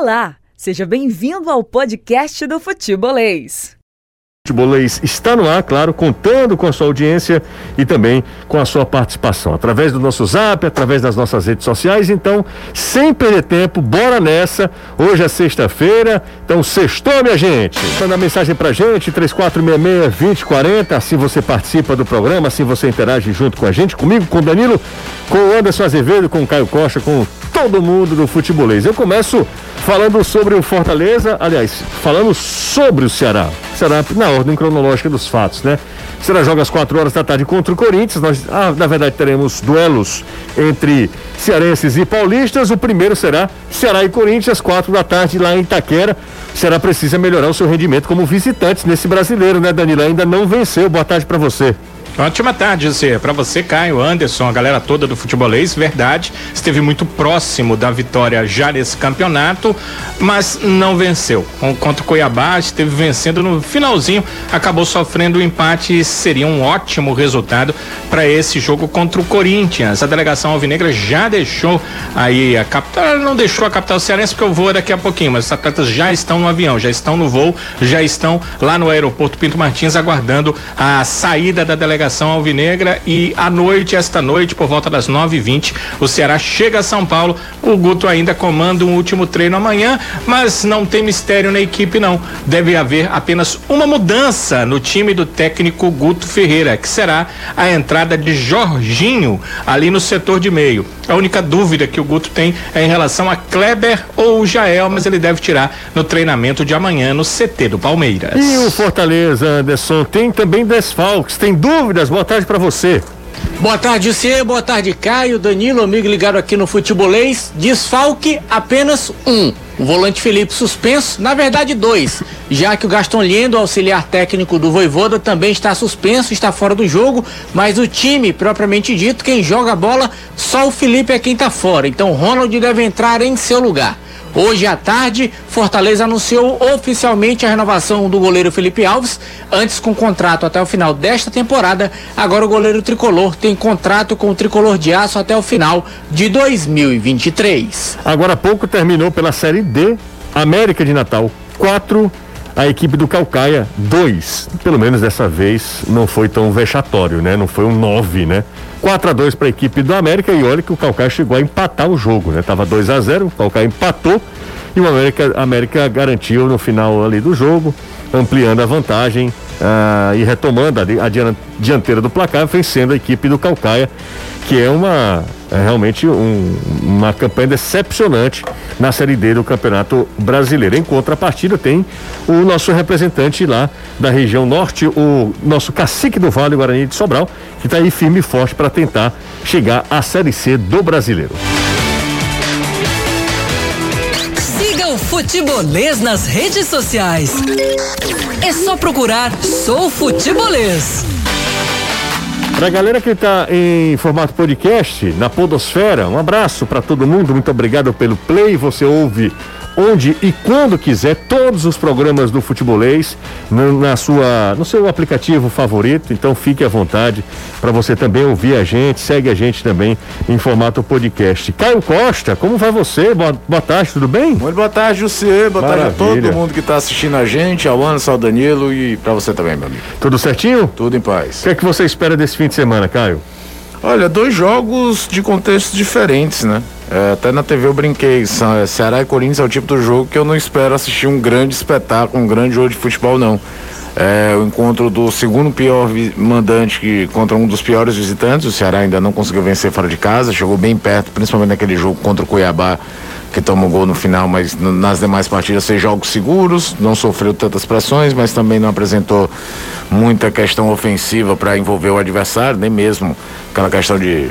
Olá, seja bem-vindo ao podcast do Futebolês. Futebolês está no ar, claro, contando com a sua audiência e também com a sua participação, através do nosso zap, através das nossas redes sociais. Então, sem perder tempo, bora nessa. Hoje é sexta-feira, então sextou, minha gente. Manda mensagem pra gente, 3466-2040. Assim você participa do programa, assim você interage junto com a gente, comigo, com o Danilo, com o Anderson Azevedo, com o Caio Costa, com todo mundo do futebolês. Eu começo falando sobre o Fortaleza, aliás, falando sobre o Ceará. Será na ordem cronológica dos fatos, né? Será joga às 4 horas da tarde contra o Corinthians. Nós, ah, na verdade, teremos duelos entre cearenses e paulistas. O primeiro será Ceará e Corinthians, às 4 da tarde, lá em Itaquera. Será precisa melhorar o seu rendimento como visitantes nesse brasileiro, né, Danilo? Ainda não venceu. Boa tarde para você. Ótima tarde, Zé. Para você, Caio, Anderson, a galera toda do futebolês, verdade, esteve muito próximo da vitória já nesse campeonato, mas não venceu. Contra o Cuiabá, esteve vencendo no finalzinho, acabou sofrendo o um empate e seria um ótimo resultado para esse jogo contra o Corinthians. A delegação alvinegra já deixou aí a capital, não deixou a capital cearense porque eu vou daqui a pouquinho, mas os atletas já estão no avião, já estão no voo, já estão lá no aeroporto Pinto Martins aguardando a saída da delegação delegação alvinegra e à noite, esta noite, por volta das 9h20, o Ceará chega a São Paulo. O Guto ainda comanda um último treino amanhã, mas não tem mistério na equipe, não. Deve haver apenas uma mudança no time do técnico Guto Ferreira, que será a entrada de Jorginho ali no setor de meio. A única dúvida que o Guto tem é em relação a Kleber ou Jael, mas ele deve tirar no treinamento de amanhã no CT do Palmeiras. E o Fortaleza, Anderson, tem também desfalques, tem Boa tarde para você. Boa tarde, você. Boa tarde, Caio, Danilo, amigo ligado aqui no Futebolês. Desfalque apenas um. O volante Felipe suspenso, na verdade dois, já que o Gaston Liendo, auxiliar técnico do Voivoda, também está suspenso, está fora do jogo, mas o time, propriamente dito, quem joga a bola, só o Felipe é quem está fora. Então Ronald deve entrar em seu lugar. Hoje à tarde, Fortaleza anunciou oficialmente a renovação do goleiro Felipe Alves, antes com contrato até o final desta temporada. Agora o goleiro tricolor tem contrato com o tricolor de aço até o final de 2023. Agora há pouco terminou pela Série D, América de Natal 4, a equipe do Calcaia 2. Pelo menos dessa vez não foi tão vexatório, né? Não foi um 9, né? 4 a 2 para a equipe do América e olha que o Calcaia chegou a empatar o jogo, né? Tava 2 a 0, o Calcaia empatou e o América, América garantiu no final ali do jogo, ampliando a vantagem ah, e retomando a, a dianteira do placar, vencendo a equipe do Calcaia, que é uma é realmente um, uma campanha decepcionante na Série D do Campeonato Brasileiro. Em contrapartida, tem o nosso representante lá da região norte, o nosso cacique do Vale Guarani de Sobral, que está aí firme e forte para tentar chegar à Série C do Brasileiro. Siga o Futebolês nas redes sociais. É só procurar Sou Futebolês. Pra galera que está em formato podcast, na Podosfera, um abraço para todo mundo, muito obrigado pelo play. Você ouve onde e quando quiser todos os programas do Futebolês na sua, no seu aplicativo favorito. Então fique à vontade para você também ouvir a gente, segue a gente também em formato podcast. Caio Costa, como vai você? Boa, boa tarde, tudo bem? Muito boa tarde, José. Boa Maravilha. tarde a todo mundo que está assistindo a gente, ao Anderson, ao Danilo e para você também, meu amigo. Tudo certinho? Tudo em paz. O que é que você espera desse fim de semana, Caio? Olha, dois jogos de contextos diferentes, né? É, até na TV eu brinquei, Ceará e Corinthians é o tipo do jogo que eu não espero assistir um grande espetáculo, um grande jogo de futebol, não. É, o encontro do segundo pior mandante que, contra um dos piores visitantes. O Ceará ainda não conseguiu vencer fora de casa, chegou bem perto, principalmente naquele jogo contra o Cuiabá, que tomou gol no final, mas nas demais partidas fez jogos seguros, não sofreu tantas pressões, mas também não apresentou muita questão ofensiva para envolver o adversário, nem mesmo aquela questão de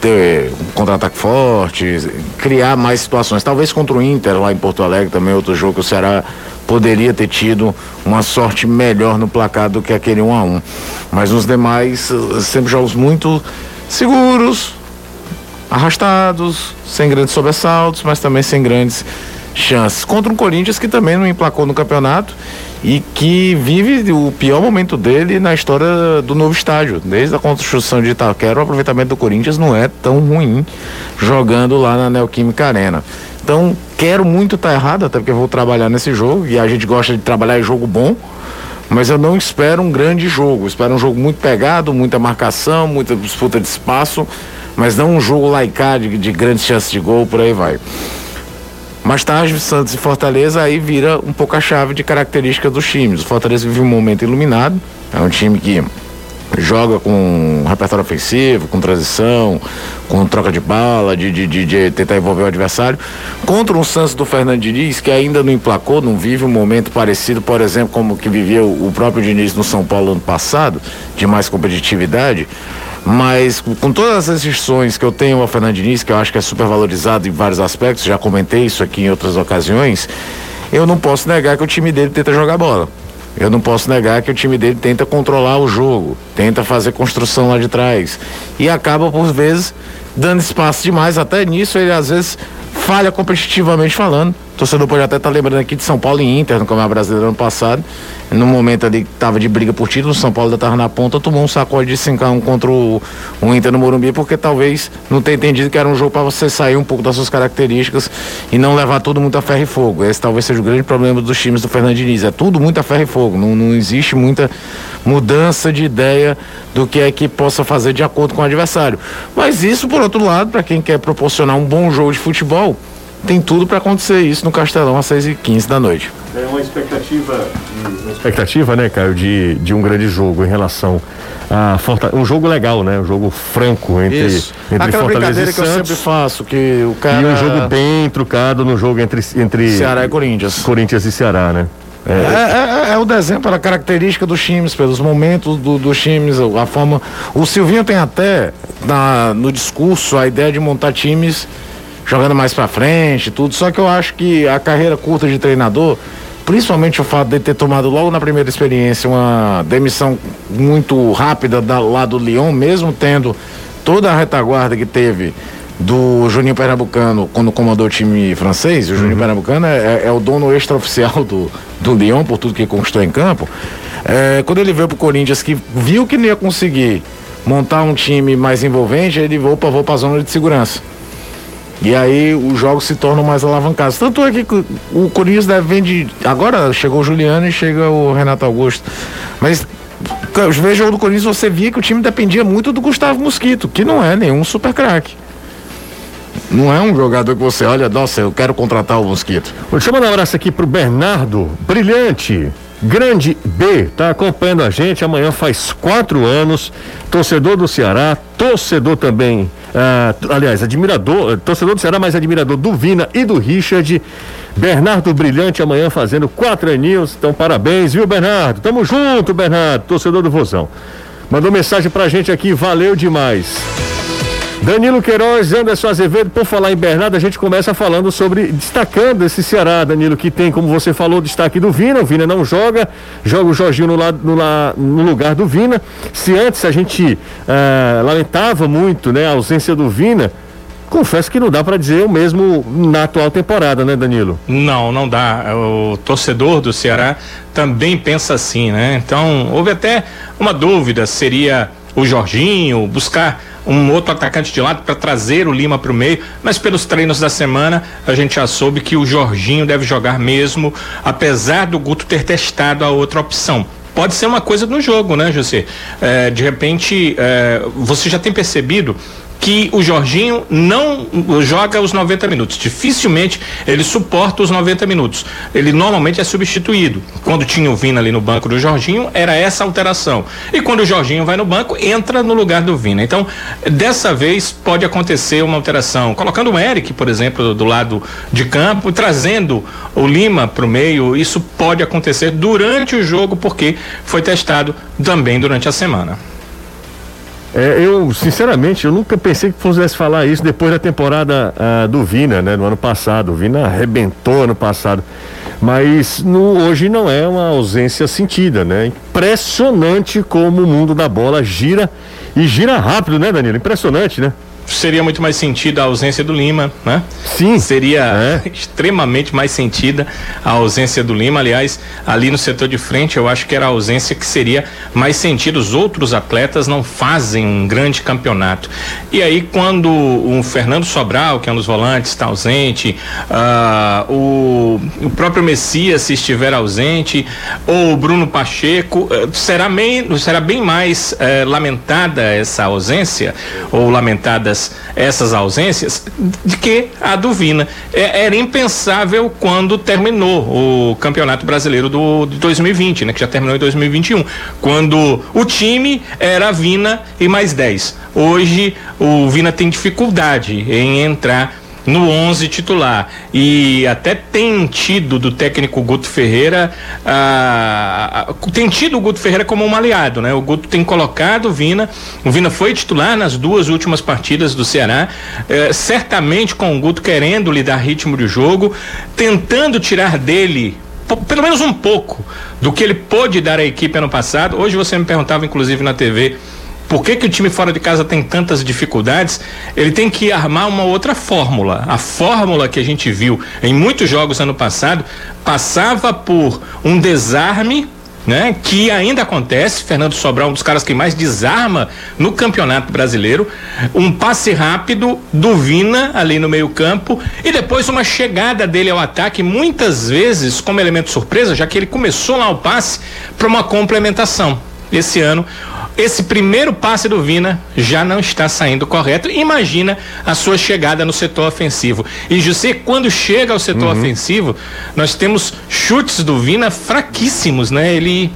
ter um contra-ataque forte, criar mais situações. Talvez contra o Inter lá em Porto Alegre também, outro jogo que o Ceará poderia ter tido uma sorte melhor no placar do que aquele 1 a 1 Mas nos demais, sempre jogos muito seguros, arrastados, sem grandes sobressaltos, mas também sem grandes chances. Contra um Corinthians que também não emplacou no campeonato e que vive o pior momento dele na história do novo estádio. Desde a construção de Itaquera, o aproveitamento do Corinthians não é tão ruim jogando lá na Neoquímica Arena. Então, quero muito estar tá errado, até porque vou trabalhar nesse jogo e a gente gosta de trabalhar em jogo bom. Mas eu não espero um grande jogo. Espero um jogo muito pegado, muita marcação, muita disputa de espaço, mas não um jogo laicado de, de grandes chances de gol, por aí vai. Mais tarde, Santos e Fortaleza aí vira um pouco a chave de características dos times. O Fortaleza vive um momento iluminado, é um time que joga com repertório ofensivo, com transição, com troca de bala, de, de, de, de, tentar envolver o adversário. Contra um Santos do Fernando Diniz, que ainda não emplacou, não vive um momento parecido, por exemplo, como que vivia o, o próprio Diniz no São Paulo ano passado, de mais competitividade. Mas com todas as restrições que eu tenho ao Fernando Diniz, que eu acho que é super valorizado em vários aspectos, já comentei isso aqui em outras ocasiões, eu não posso negar que o time dele tenta jogar bola. Eu não posso negar que o time dele tenta controlar o jogo, tenta fazer construção lá de trás. E acaba, por vezes, dando espaço demais. Até nisso ele às vezes falha competitivamente falando. O torcedor pode até estar tá lembrando aqui de São Paulo e Inter no Campeonato Brasileiro ano passado. No momento ali que estava de briga por título, São Paulo ainda estava na ponta, tomou um sacode de 5x1 contra o, o, Inter no Morumbi, porque talvez não tenha entendido que era um jogo para você sair um pouco das suas características e não levar tudo muito a ferro e fogo. Esse talvez seja o grande problema dos times do Fernando Diniz. É tudo muito a ferro e fogo. Não, não existe muita mudança de ideia do que é que possa fazer de acordo com o adversário. Mas isso, por outro lado, para quem quer proporcionar um bom jogo de futebol, tem tudo para acontecer isso no Castelão às 6h15 da noite. É uma expectativa, uma expectativa, né, Caio, de, de um grande jogo em relação a Fortaleza. Um jogo legal, né? Um jogo franco entre, Isso. entre Aquela Fortaleza e que Santos. eu sempre faço, que o cara. E um jogo bem trucado no jogo entre, entre Ceará e Corinthians. Corinthians e Ceará, né? É, é, é, é o desenho pela característica dos times, pelos momentos do, dos times, a forma. O Silvinho tem até na, no discurso a ideia de montar times jogando mais para frente, tudo. Só que eu acho que a carreira curta de treinador, principalmente o fato de ter tomado logo na primeira experiência uma demissão muito rápida da, lá do Lyon, mesmo tendo toda a retaguarda que teve do Juninho Pernambucano quando comandou o time francês, o Juninho uhum. Pernambucano é, é, o dono extraoficial do, do Lyon por tudo que conquistou em campo. É, quando ele veio pro Corinthians, que viu que não ia conseguir montar um time mais envolvente, ele vou para a zona de segurança. E aí os jogos se tornam mais alavancados. Tanto é que o Corinthians vender. Agora chegou o Juliano e chega o Renato Augusto. Mas os vezes jogo do Corinthians você via que o time dependia muito do Gustavo Mosquito, que não é nenhum super craque. Não é um jogador que você olha, nossa, eu quero contratar o Mosquito. Deixa eu mandar um abraço aqui pro Bernardo, brilhante. Grande B, tá acompanhando a gente. Amanhã faz quatro anos. Torcedor do Ceará, torcedor também, ah, aliás, admirador, torcedor do Ceará, mas admirador do Vina e do Richard. Bernardo Brilhante amanhã fazendo quatro aninhos. Então, parabéns, viu, Bernardo? Tamo junto, Bernardo, torcedor do Vozão. Mandou mensagem pra gente aqui, valeu demais. Danilo Queiroz, Anderson Azevedo, por falar em Bernardo, a gente começa falando sobre, destacando esse Ceará, Danilo, que tem, como você falou, destaque do Vina, o Vina não joga, joga o Jorginho no, lado, no, no lugar do Vina. Se antes a gente uh, lamentava muito né, a ausência do Vina, confesso que não dá para dizer o mesmo na atual temporada, né, Danilo? Não, não dá. O torcedor do Ceará também pensa assim, né? Então, houve até uma dúvida, seria o Jorginho, buscar um outro atacante de lado para trazer o Lima para o meio, mas pelos treinos da semana a gente já soube que o Jorginho deve jogar mesmo, apesar do Guto ter testado a outra opção pode ser uma coisa no jogo, né, José? É, de repente, é, você já tem percebido que o Jorginho não joga os 90 minutos. Dificilmente ele suporta os 90 minutos. Ele normalmente é substituído. Quando tinha o Vina ali no banco do Jorginho, era essa alteração. E quando o Jorginho vai no banco, entra no lugar do Vina. Então, dessa vez pode acontecer uma alteração. Colocando o Eric, por exemplo, do lado de campo, trazendo o Lima para o meio, isso pode acontecer durante o jogo, porque foi testado também durante a semana. É, eu, sinceramente, eu nunca pensei que pudesse falar isso depois da temporada uh, do Vina, né? No ano passado. O Vina arrebentou ano passado. Mas no, hoje não é uma ausência sentida, né? Impressionante como o mundo da bola gira e gira rápido, né, Danilo? Impressionante, né? Seria muito mais sentido a ausência do Lima, né? Sim. Seria é. extremamente mais sentida a ausência do Lima. Aliás, ali no setor de frente, eu acho que era a ausência que seria mais sentida. Os outros atletas não fazem um grande campeonato. E aí, quando o Fernando Sobral, que é um dos volantes, está ausente, uh, o, o próprio Messias, se estiver ausente, ou o Bruno Pacheco, uh, será, bem, será bem mais uh, lamentada essa ausência, ou lamentadas essas ausências, de que a do Vina. É, era impensável quando terminou o Campeonato Brasileiro do, de 2020, né, que já terminou em 2021, quando o time era Vina e mais 10. Hoje o Vina tem dificuldade em entrar no 11 titular. E até tem tido do técnico Guto Ferreira, ah, tem tido o Guto Ferreira como um aliado, né? O Guto tem colocado o Vina, o Vina foi titular nas duas últimas partidas do Ceará, eh, certamente com o Guto querendo lhe dar ritmo de jogo, tentando tirar dele pelo menos um pouco do que ele pôde dar à equipe ano passado. Hoje você me perguntava, inclusive na TV, por que, que o time fora de casa tem tantas dificuldades? Ele tem que armar uma outra fórmula. A fórmula que a gente viu em muitos jogos ano passado passava por um desarme né? Que ainda acontece. Fernando Sobral, um dos caras que mais desarma no Campeonato Brasileiro. Um passe rápido do Vina ali no meio-campo e depois uma chegada dele ao ataque, muitas vezes como elemento surpresa, já que ele começou lá o passe para uma complementação. Esse ano esse primeiro passe do Vina já não está saindo correto. Imagina a sua chegada no setor ofensivo. E José, quando chega ao setor uhum. ofensivo, nós temos chutes do Vina fraquíssimos, né? Ele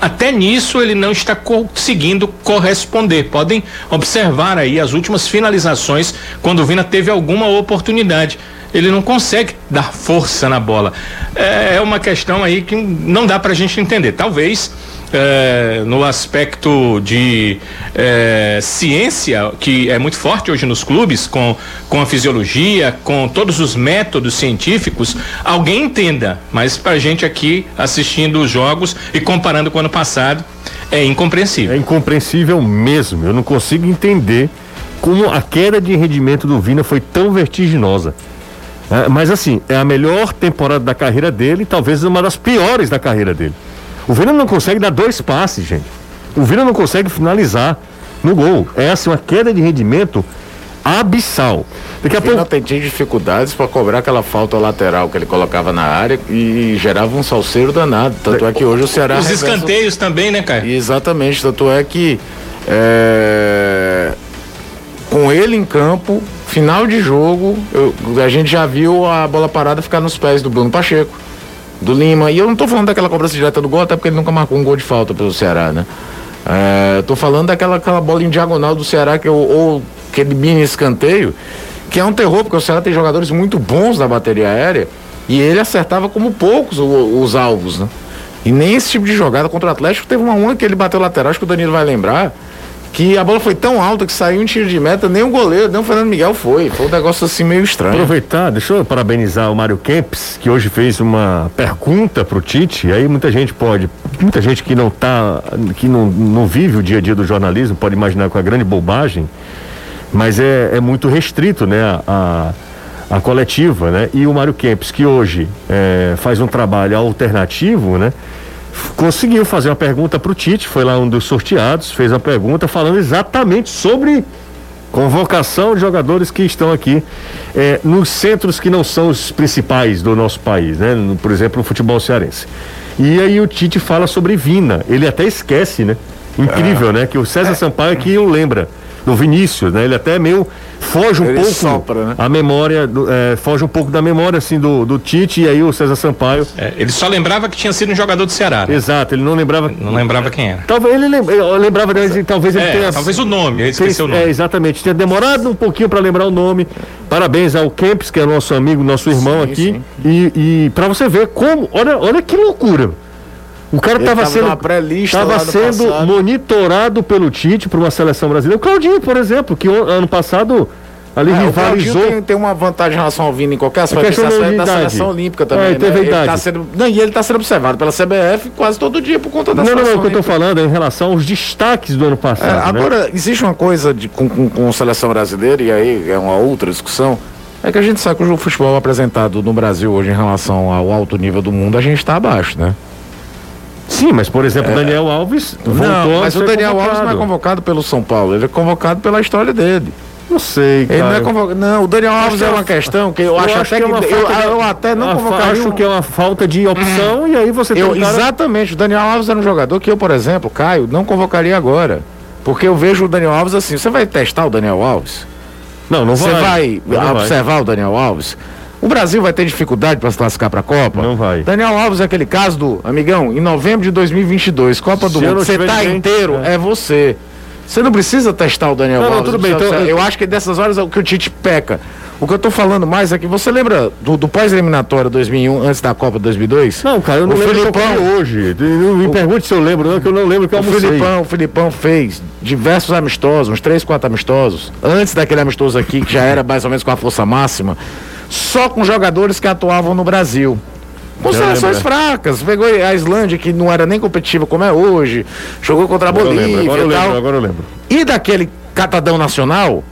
até nisso ele não está conseguindo corresponder. Podem observar aí as últimas finalizações quando o Vina teve alguma oportunidade ele não consegue dar força na bola. É, é uma questão aí que não dá para a gente entender. Talvez é, no aspecto de é, ciência, que é muito forte hoje nos clubes, com, com a fisiologia, com todos os métodos científicos, alguém entenda. Mas para a gente aqui assistindo os jogos e comparando com o ano passado, é incompreensível. É incompreensível mesmo. Eu não consigo entender como a queda de rendimento do Vina foi tão vertiginosa. É, mas assim, é a melhor temporada da carreira dele, talvez uma das piores da carreira dele. O Vina não consegue dar dois passes, gente. O Vina não consegue finalizar no gol. Essa é assim, uma queda de rendimento abissal. Daqui a pouco tem dificuldades para cobrar aquela falta lateral que ele colocava na área e gerava um salseiro danado. Tanto é que hoje o Ceará. Os escanteios também, né, cara? Exatamente. Tanto é que é... com ele em campo, final de jogo, eu... a gente já viu a bola parada ficar nos pés do Bruno Pacheco do Lima. E eu não estou falando daquela cobrança direta do gol, até porque ele nunca marcou um gol de falta pelo Ceará, né? É, tô falando daquela aquela bola em diagonal do Ceará, que, ou, ou aquele mini escanteio, que é um terror, porque o Ceará tem jogadores muito bons na bateria aérea e ele acertava como poucos os, os alvos, né? E nem esse tipo de jogada contra o Atlético teve uma uma que ele bateu lateral, acho que o Danilo vai lembrar que a bola foi tão alta que saiu um tiro de meta, nem o goleiro, nem o Fernando Miguel foi. Foi um negócio assim meio estranho. Aproveitar, deixa eu parabenizar o Mário Kempis, que hoje fez uma pergunta pro Tite, e aí muita gente pode, muita gente que não tá, que não, não vive o dia a dia do jornalismo, pode imaginar com a grande bobagem, mas é, é muito restrito, né, a, a, a coletiva, né, e o Mário Kempis, que hoje é, faz um trabalho alternativo, né, conseguiu fazer uma pergunta para o Tite, foi lá um dos sorteados, fez a pergunta falando exatamente sobre convocação de jogadores que estão aqui é, nos centros que não são os principais do nosso país, né? Por exemplo, o futebol cearense. E aí o Tite fala sobre Vina, ele até esquece, né? Incrível, é. né? Que o César Sampaio aqui o lembra do Vinícius, né? Ele até meio foge um ele pouco sopra, né? a memória, do, é, foge um pouco da memória assim do, do Tite e aí o César Sampaio. É, ele só lembrava que tinha sido um jogador do Ceará. Né? Exato, ele não lembrava. Não lembrava quem era. Talvez ele lembrava, lembrava talvez ele é, tenha. Talvez o nome, ele esqueceu o nome. É, exatamente, tinha demorado um pouquinho para lembrar o nome. Parabéns ao Kempis, que é nosso amigo, nosso irmão sim, aqui. Sim. E, e para você ver como, olha, olha que loucura. O cara estava sendo, tava sendo monitorado pelo Tite para uma seleção brasileira. O Claudinho, por exemplo, que ano passado ali É, o rivalizou. Claudinho tem, tem uma vantagem em relação ao Vini em qualquer aspecto. questão da é da seleção olímpica também. É, né? Ele tá sendo, não, e ele está sendo observado pela CBF quase todo dia por conta da Não, não, não, seleção o que eu olímpica. falando é em relação aos destaques do ano É, passado. né? agora, existe uma coisa de, com, com, com a seleção brasileira, e aí é uma outra discussão, é que a gente sabe que o futebol apresentado no Brasil hoje em relação ao alto nível do mundo, a gente está abaixo, né? Sim, mas por exemplo, Daniel Alves voltou não, mas o Daniel Alves não é convocado. convocado pelo São Paulo, ele é convocado pela história dele. Não sei, cara. Ele não é convocado. Não, o Daniel Alves que é é uma questão que eu, acho até que. é uma eu, de- eu até não convocaria. Acho um- que é uma falta de opção e aí você tem Eu, um cara... Exatamente, o Daniel Alves era um jogador que eu, por exemplo, Caio, não convocaria agora. Porque eu vejo o Daniel Alves assim, você vai testar o Daniel Alves? Não, não Você vai. vai, Não vai. observar o Daniel Alves? O Brasil vai ter dificuldade para se classificar para a Copa? Não vai. Daniel Alves é aquele caso do, amigão, em novembro de 2022, Copa do Se Mundo, não você tá ninguém, inteiro, é. é. você. Você não precisa testar o Daniel Não, não, Alves. tudo bem, então, eu eu- acho que dessas horas é o que o Tite peca. O que eu tô falando mais é que você lembra do, do pós-eliminatória 2001, antes da Copa 2002? Não, cara, eu não O lembro Filipão- que eu comi hoje. Não me pergunte se eu lembro, não, que eu não lembro que eu O almocei. Filipão, o Filipão fez diversos amistosos, uns três, quatro amistosos, antes daquele amistoso aqui, que já era mais ou menos com a força máxima, só com jogadores que atuavam no Brasil. Com seleções lembro, fracas. Pegou a Islândia, que não era nem competitiva como é hoje, jogou contra a Agora Bolívia lembro, agora eu e tal. lembro, agora eu lembro. E daquele catadão nacional,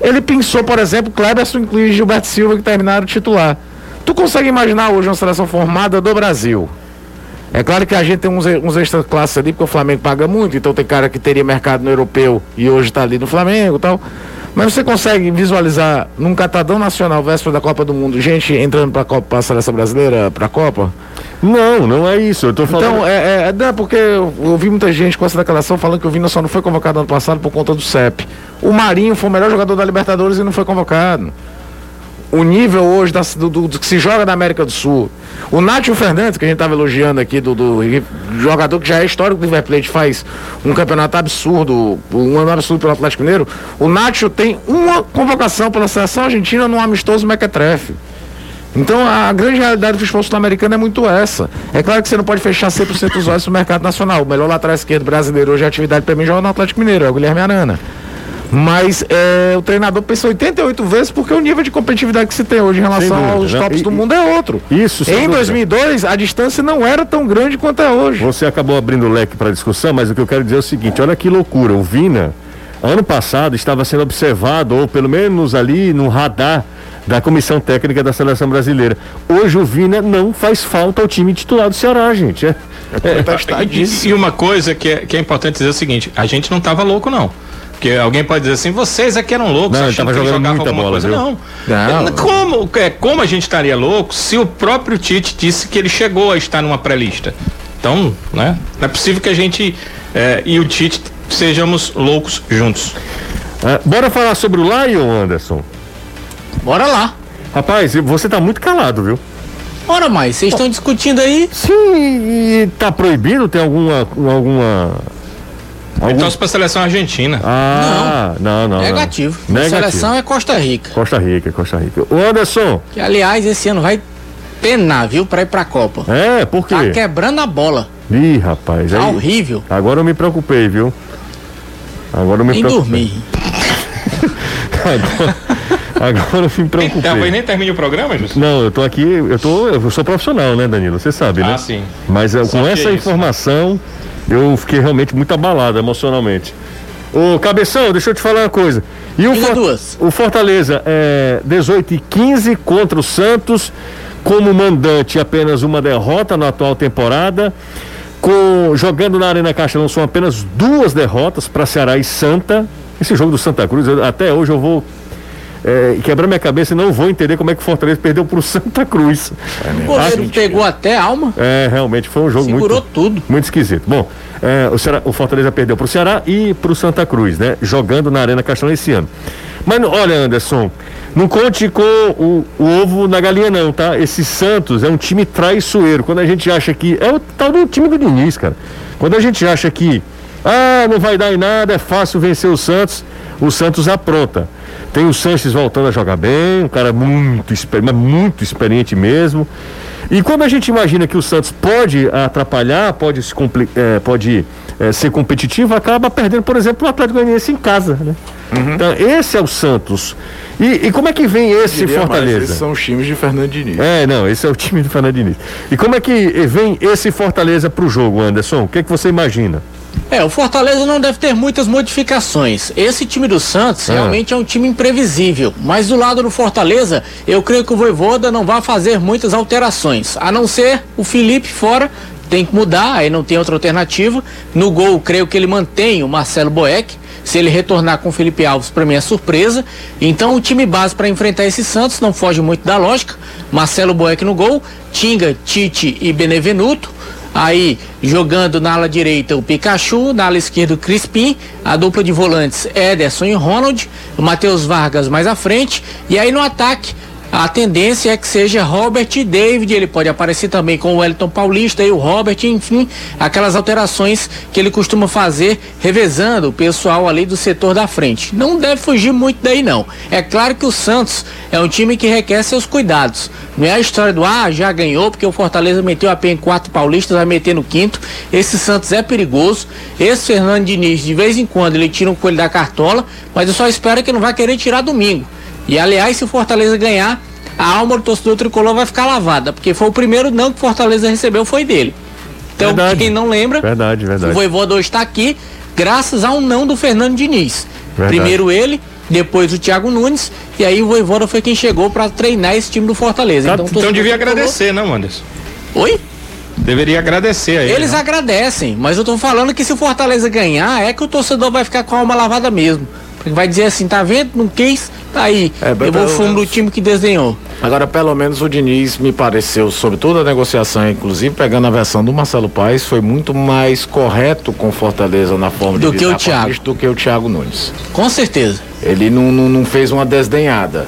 ele pensou, por exemplo, Kleberson incluir Gilberto Silva, que terminaram titular. Tu consegue imaginar hoje uma seleção formada do Brasil? É claro que a gente tem uns, uns extra classes ali, porque o Flamengo paga muito, então tem cara que teria mercado no europeu e hoje está ali no Flamengo e tal. Mas você consegue visualizar num catadão nacional, véspera da Copa do Mundo, gente entrando para a Copa, seleção brasileira, para a Copa? Não, não é isso. Eu tô falando. Então, é, é, não é porque eu ouvi muita gente com essa declaração falando que o Vina só não foi convocado ano passado por conta do CEP. O Marinho foi o melhor jogador da Libertadores e não foi convocado. O nível hoje da- do, do- do que se joga na América do Sul. O Nátio Fernandes, que a gente estava elogiando aqui, do, do jogador que já é histórico do River Plate, faz um campeonato absurdo, um ano absurdo pelo Atlético Mineiro. O Nátio tem uma convocação pela seleção argentina no amistoso Mequetrefe. Então a grande realidade do futebol sul-americano é muito essa. É claro que você não pode fechar 100% os olhos no mercado nacional. O melhor lateral esquerdo brasileiro hoje é atividade para mim joga no Atlético Mineiro, é o Guilherme Arana. Mas é, o treinador pensa 88 vezes porque o nível de competitividade que se tem hoje em relação dúvida, aos né? tops E- do mundo é outro. Isso, Em dúvida. 2002, a distância não era tão grande quanto é hoje. Você acabou abrindo o leque para discussão, mas o que eu quero dizer é o seguinte: olha que loucura. O Vina, ano passado, estava sendo observado, ou pelo menos ali no radar da comissão técnica da seleção brasileira. Hoje o Vina não faz falta ao time titular do Ceará, gente. É, E, e uma coisa que é, que é importante dizer é o seguinte: a gente não tava louco, não. Porque alguém pode dizer assim, vocês aqui eram loucos, Não, achando que jogando jogava muita bola, coisa. viu? Não. Não. É, Como, é, como a gente estaria louco se o próprio Tite disse que ele chegou a estar numa pré-lista? Então, né? Não é possível que a gente é, e o Tite sejamos loucos juntos. é, bora falar sobre o Lion, Anderson. Bora lá. Rapaz, você tá muito calado, viu? Ora mais, vocês estão discutindo aí? Sim, e tá proibido? Tem alguma. alguma. Algum- Então, para a seleção argentina. Ah, não, não. não. Negativo. A Negativo. seleção é Costa Rica. Costa Rica, Costa Rica. O Anderson, Que, aliás, esse ano vai penar, viu, pra ir pra Copa. é, por quê? Tá quebrando a bola. Ih, rapaz, Tá aí. horrível. Agora eu me preocupei, viu? Agora eu me Nem preocupei. dormir. Agora, agora eu me preocupei. Talvez nem termine o programa, Justo? Não, eu tô aqui, eu tô, eu sou profissional, né, Danilo? Você sabe, né? Ah, sim. Mas eh, Só com essa é isso, informação, eu fiquei realmente muito abalado emocionalmente. Ô, Cabeção, deixa eu te falar uma coisa. E o, Diga duas. o Fortaleza é 18 e 15 contra o Santos, como mandante apenas uma derrota na atual temporada. Com, jogando na Arena Castelão são apenas duas derrotas para Ceará e Santa. Esse jogo do Santa Cruz, eu- até hoje eu vou é, quebrar minha cabeça e não vou entender como é que o Fortaleza perdeu pro Santa Cruz. O goleiro pegou até a alma, É, realmente foi um jogo segurou muito, tudo. muito esquisito. Bom, é, o, Ceará- o Fortaleza perdeu pro Ceará e pro Santa Cruz, né? Jogando na Arena Castelão esse ano. Mas olha, Anderson, não conte com o, o ovo na galinha, não, tá? Esse Santos é um time traiçoeiro. Quando a gente acha que. É o tal do time do Diniz, cara. Quando a gente acha que. Ah, não vai dar em nada, é fácil vencer o Santos, o Santos apronta. Tem o Sanches voltando a jogar bem, um cara muito mas muito experiente mesmo. E quando a gente imagina que o Santos pode atrapalhar, pode, se é, pode é, ser competitivo, acaba perdendo, por exemplo, o Atlético Goianiense em casa, né? Uhum. Então, esse é o Santos. E, e como é que vem esse Fortaleza? Mais, esses são os times de Fernando Diniz. É, não, esse é o time do Fernando Diniz. E como é que vem esse Fortaleza para o jogo, Anderson? O que, é que você imagina? É, o Fortaleza não deve ter muitas modificações. Esse time do Santos é. realmente é um time imprevisível. Mas do lado do Fortaleza, eu creio que o Voivoda não vai fazer muitas alterações. A não ser o Felipe fora, tem que mudar, aí não tem outra alternativa. No gol, creio que ele mantém o Marcelo Boeck. Se ele retornar com o Felipe Alves, para mim é surpresa. Então, o time base para enfrentar esse Santos não foge muito da lógica. Marcelo Boeck no gol, Tinga, Tite e Benevenuto. Aí, jogando na ala direita o Pikachu, na ala esquerda o Crispim, a dupla de volantes Ederson e Ronald, o Matheus Vargas mais à frente, e aí no ataque a tendência é que seja Robert e David, ele pode aparecer também com o Wellington Paulista e o Robert, enfim, aquelas alterações que ele costuma fazer, revezando o pessoal ali do setor da frente. Não deve fugir muito daí não. É claro que o Santos é um time que requer seus cuidados. Não é a história do ah, já ganhou porque o Fortaleza meteu a pé em quatro paulistas, vai meter no quinto. Esse Santos é perigoso. Esse Fernando Diniz, de vez em quando, ele tira um coelho da cartola, mas eu só espero que não vai querer tirar domingo. E aliás, se o Fortaleza ganhar, a alma do torcedor tricolor vai ficar lavada, porque foi o primeiro não que o Fortaleza recebeu foi dele. Então, verdade. quem não lembra, verdade, verdade. o Voivoda está aqui graças a um não do Fernando Diniz. Verdade. Primeiro ele, depois o Thiago Nunes, e aí o Voivoda foi quem chegou para treinar esse time do Fortaleza. Tá, então, então devia agradecer, não, Anderson? Oi? Deveria agradecer a ele. Eles não? agradecem, mas eu tô falando que se o Fortaleza ganhar, é que o torcedor vai ficar com a alma lavada mesmo. Vai dizer assim, tá vendo? Não quis, tá aí. É, Levou o fumo do time que desenhou. Agora, pelo menos o Diniz me pareceu, sobre toda a negociação, inclusive pegando a versão do Marcelo Paes, foi muito mais correto com Fortaleza na forma do de que o Thiago. do que o Thiago Nunes. Com certeza. Ele não, não, não fez uma desdenhada.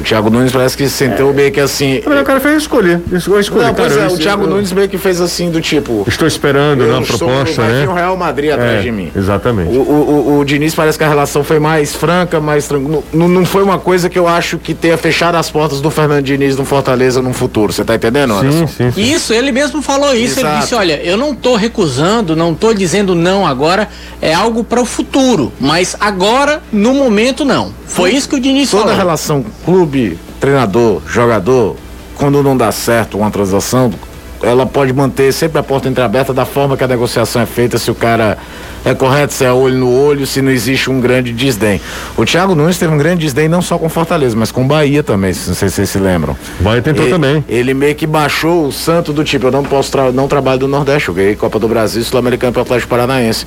O Thiago Nunes parece que sentou é. meio que assim. o cara fez escolher. Escolher, não, cara, é, o Thiago eu... Nunes meio que fez assim do tipo. Estou esperando na proposta, né? o Real Madrid atrás é, de mim. Exatamente. O, o, o, o, Diniz parece que a relação foi mais franca, mais tranquila. Não, não foi uma coisa que eu acho que tenha fechado as portas do Fernando Diniz no Fortaleza no futuro. Você tá entendendo, Anderson? Sim, sim, sim. Isso, ele mesmo falou isso. Exato. Ele disse: olha, eu não tô recusando, não tô dizendo não agora. É algo para o futuro. Mas agora, no momento, não. Foi isso que o Diniz Toda falou. Toda relação clube treinador, jogador, quando não dá certo uma transação, ela pode manter sempre a porta entreaberta da forma que a negociação é feita, se o cara é correto, se é olho no olho, se não existe um grande desdém. O Thiago Nunes teve um grande desdém não só com Fortaleza, mas com Bahia também, não sei se vocês se lembram. Bahia tentou ele, também. Ele meio que baixou o santo do tipo, eu não posso, tra não trabalho do Nordeste, eu ganhei Copa do Brasil, Sul-Americano para Atlético Paranaense.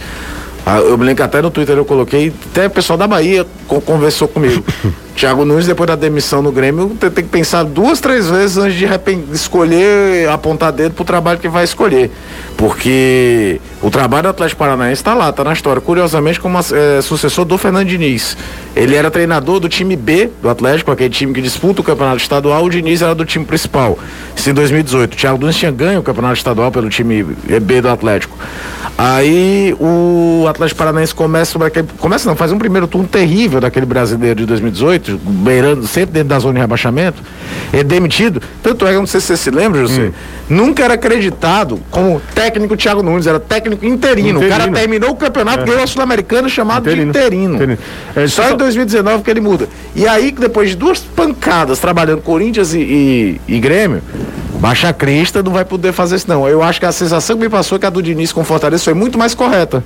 Ah, eu me lembro que até no Twitter eu coloquei, até o pessoal da Bahia conversou comigo. Thiago Nunes, depois da demissão no Grêmio, tem, tem que pensar duas, três vezes antes de escolher, apontar dedo pro trabalho que vai escolher. Porque o trabalho do Atlético Paranaense está lá, está na história. Curiosamente, como é, sucessor do Fernando Diniz. Ele era treinador do time B do Atlético, aquele time que disputa o campeonato estadual, o Diniz era do time principal. Isso em 2018. O Thiago Nunes tinha ganho o campeonato estadual pelo time B do Atlético. Aí o Atlético Paranaense começa, começa não, faz um primeiro turno terrível daquele brasileiro de 2018, beirando sempre dentro da zona de rebaixamento, é demitido. Tanto é que, não sei se você se lembra, José, hum. nunca era acreditado como técnico Thiago Nunes, era técnico interino. interino. O cara terminou o campeonato, é. ganhou a Sul-Americana chamado interino. de interino. interino. É, só em 2019 que ele muda. E aí, depois de duas pancadas trabalhando Corinthians e, e, e Grêmio, baixa crista, não vai poder fazer isso não. Eu acho que a sensação que me passou é que a do Diniz com Fortaleza foi muito mais correta.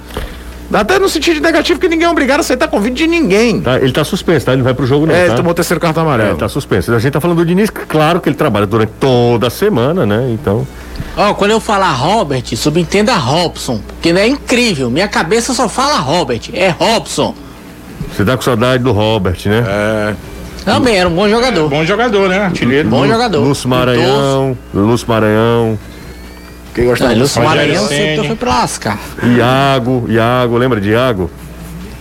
Até no sentido negativo que ninguém é obrigado a aceitar convite de ninguém. Tá, ele tá suspenso, tá? Ele não vai pro jogo não, É, tá? ele tomou o terceiro cartão amarelo. É, tá suspenso. A gente tá falando do Diniz, claro que ele trabalha durante toda a semana, né? Então... Ó, oh, quando eu falar Robert, subentenda Robson, que não é incrível. Minha cabeça só fala Robert, é Robson. Você tá com saudade do Robert, né? É. Também era um bom jogador. É, bom jogador, né? Artilheiro. Bom jogador. Lúcio Maranhão. Lúcio Maranhão. Quem gosta de Lúcio Maranhão sempre foi pra lascar. Iago, Iago, lembra de Iago?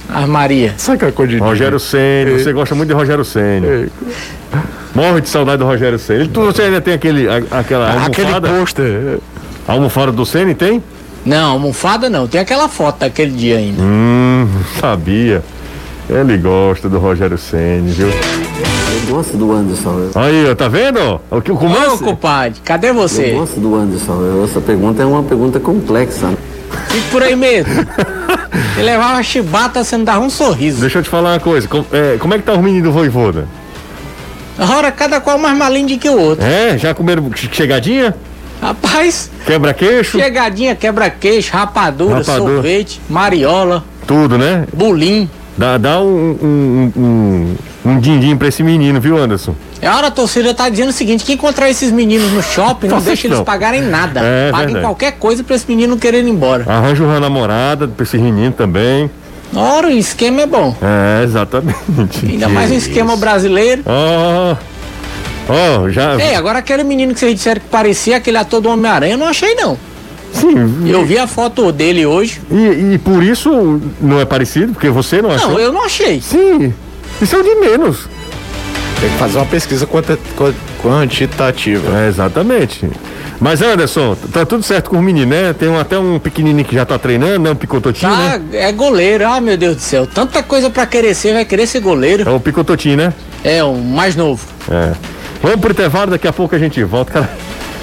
Armaria. Sabe aquela coisa de. Rogério Ceni, você gosta muito de Rogério Ceni. Morre de saudade do Rogério Ceni. Você ainda tem aquele, aquela almofada? Aquele pôster. A almofada do Ceni tem? Não, almofada não. Tem aquela foto daquele dia ainda. Hum, sabia. Ele gosta do Rogério Ceni, viu? Eu gosto do Anderson. Aí, tá vendo? O que o Ô, comando? compadre, cadê Eu você? gosto do Anderson. Essa pergunta é uma pergunta complexa. Fique por aí mesmo. Ele levava uma chibata, você não dava um sorriso. Deixa eu te falar uma coisa. Com- é, como é que tá o menino do Voivoda? Ora, cada qual mais malinho que o outro. É? Já comeram che- chegadinha? Rapaz, Quebra-queixo? chegadinha, quebra-queixo, rapadura, Rapadura. sorvete, mariola, Tudo, né? bulim. Dá, dá um, um, um, um din-din pra esse menino, viu, Anderson? É hora a torcida tá dizendo o seguinte: que encontrar esses meninos no shopping não deixa isso eles não. pagarem nada. É, Paguem verdade. qualquer coisa pra esse menino não querer ir embora. Arranja uma namorada pra esse menino também. Ora, o esquema é bom. É, exatamente. Ainda mais um esquema brasileiro. Ó, ó, já. Ei, agora aquele menino que vocês disseram que parecia aquele ator do Homem-Aranha, eu não achei não. Sim, Eu vi a foto dele hoje. e, e por isso não é parecido, porque você não achou? Não, eu não achei. Sim, isso é o de menos. Tem que fazer uma pesquisa quanti- qua- quantitativa. É, exatamente. Mas Anderson, tá tudo certo com o menino, né? Tem um- até um pequenininho que já tá treinando, né? Um picototinho, Tá, né? é goleiro. Ah, meu Deus do céu. Tanta coisa pra querer ser, vai querer ser goleiro. É o picototinho, né? É, o mais novo. É. Vamos pro intervalo, daqui a pouco a gente volta. Cara,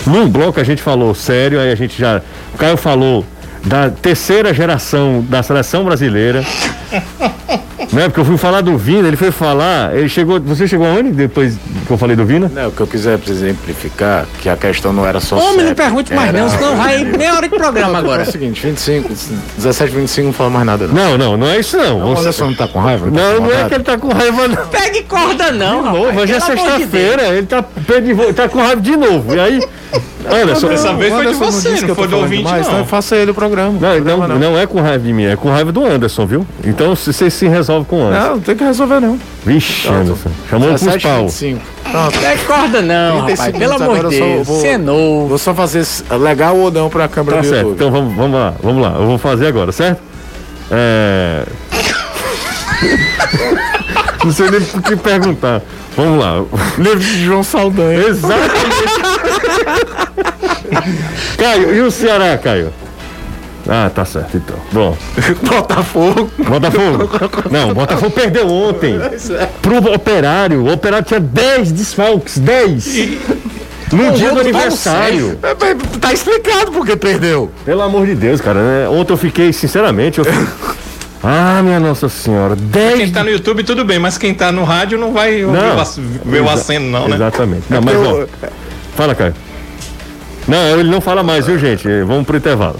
num bloco a gente falou sério, aí a gente já. O Caio falou da terceira geração da seleção brasileira. né? Porque eu fui falar do Vina, ele foi falar. Ele chegou. Você chegou aonde depois que eu falei do Vina? Não, o que eu quiser exemplificar, que a questão não era só. Homem, não CEP, pergunte mais não, senão vai meia hora de programa É agora. o seguinte, 25, 17, 25 não fala mais nada. Não. Não, não, não é isso não. O Você- Anderson não tá com raiva? tá Não, com não é que ele tá com raiva, não. Pegue corda não, De novo, rapaz, hoje é sexta-feira, ele tá, vo- tá com raiva de novo. E aí. Anderson, Dessa vez foi de Anderson você, disse que não tô foi do ouvinte, demais, não. Então faça ele o programa. Não, O programa não, não é com raiva de mim, é com raiva do Anderson, viu? Então se- você se resolve com o Anderson. Não, não tem que resolver não. Vixe, Anderson. Chamou pros 17, pau. 25. Pronto. Pegue corda não, 30 rapaz, pelo amor de Deus. vou- Você é novo. Vou só fazer legal ou não pra câmera Tá do certo, YouTube. então vamos, vamos lá, vamos lá. Eu vou fazer agora, certo? É. Não sei nem o que perguntar. Vamos lá. Livro de João Saldanha. Exatamente. Caio, e o Ceará, Caio? Ah, tá certo então. Bom, Botafogo. Botafogo. Não, Botafogo perdeu ontem. Pro Operário. O Operário tinha 10 desfalques. 10. No dia do outro aniversário. É, mas Tá explicado porque perdeu. Pelo amor de Deus, cara. né? Ontem eu fiquei, sinceramente, eu fiquei... Ah, minha Nossa Senhora. 10 Quem tá no YouTube tudo bem, mas quem tá no rádio não vai Não. ver o aceno, não, né? Exatamente. Não, mas Eu- ó. Fala, Caio. Não, ele não fala mais, viu, gente? Vamos pro intervalo.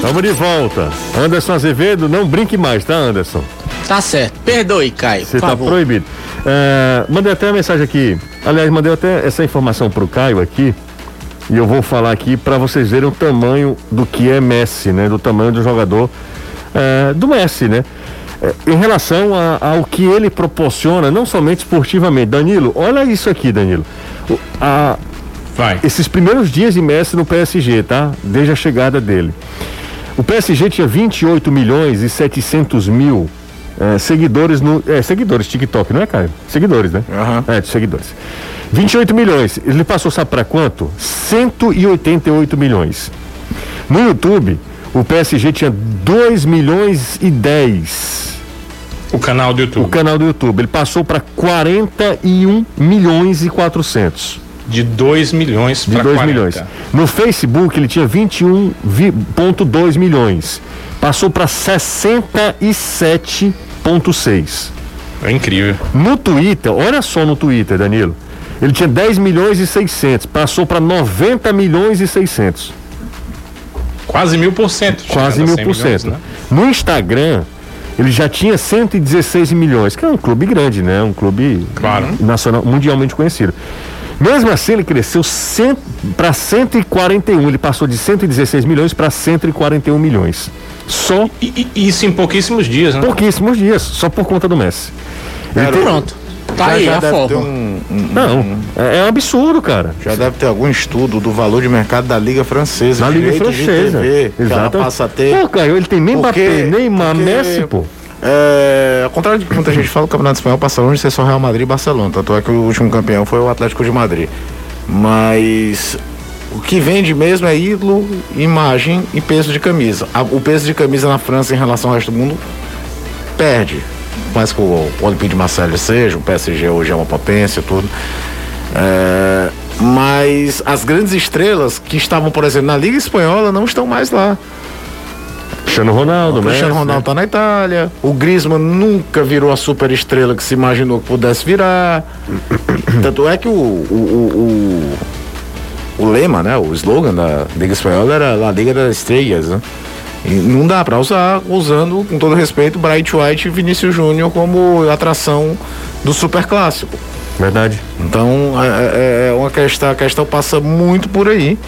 Vamos de volta. Anderson Azevedo, não brinque mais, tá, Anderson? Tá certo. Perdoe, Caio, Você tá favor. proibido. É, mandei até uma mensagem aqui. Aliás, mandei até essa informação pro Caio aqui. E eu vou falar aqui para vocês verem o tamanho do que é Messi, né? Do tamanho do jogador é, do Messi, né? É, em relação a- ao que ele proporciona, não somente esportivamente. Danilo, olha isso aqui, Danilo. O- a- Vai. esses primeiros dias de Messi no PSG, tá? Desde a chegada dele. O PSG tinha 28 milhões e 700 mil eh, seguidores no. É, seguidores, TikTok, não é, Caio? Seguidores, né? Aham. É, de seguidores. 28 milhões. Ele passou, sabe para quanto? 188 milhões. No YouTube, o PSG tinha 2 milhões e 10 O canal do o YouTube. canal do YouTube. Ele passou para 41 milhões e 400 De 2 milhões de para 2 40. milhões. No Facebook ele tinha 21,2 milhões. Passou para 67,6. É incrível. No Twitter, olha só no Twitter, Danilo. Ele tinha 10 milhões e 600, passou para 90 milhões e 600. Quase mil por cento. Quase mil 100 por cento. né? No Instagram, ele já tinha 116 milhões, que é um clube grande, né? Um clube Claro. nacional, mundialmente conhecido. Mesmo assim, ele cresceu para 141. Ele passou de 116 milhões para 141 milhões. Só E, e isso em pouquíssimos dias, né? pouquíssimos dias, só por conta do Messi. Ele tem- Pronto. Tá Já- aí já a deve ter forma. um- um- Não, é, é um absurdo, cara. Já deve ter algum estudo do valor de mercado da Liga Francesa. Na Liga Francesa. TV, que ela Exato. passa a ter. Pô, Caio, ele tem nem Porque- Mbappé, Neymar, porque- Messi, pô. É, ao contrário de que muita gente fala, o Campeonato Espanhol passa longe de ser só Real Madrid e Barcelona. Tanto é que o último campeão foi o Atlético de Madrid. Mas o que vende mesmo é ídolo, imagem e peso de camisa. O peso de camisa na França em relação ao resto do mundo perde. mais que o, o Olympique de Marseille seja, o PSG hoje é uma potência, tudo. É, mas as grandes estrelas que estavam, por exemplo, na Liga Espanhola não estão mais lá. Cristiano Ronaldo, O Cristiano Ronaldo né? tá na Itália. O Griezmann nunca virou a super estrela que se imaginou que pudesse virar. Tanto é que o, o, o, o, lema, né? O slogan da Liga Espanhola era La Liga das Estrelas, né? E não dá pra usar usando, com todo respeito, Bright White e Vinícius Júnior como atração do super clássico. Verdade. Então é, é- é uma questão, a questão passa muito por aí.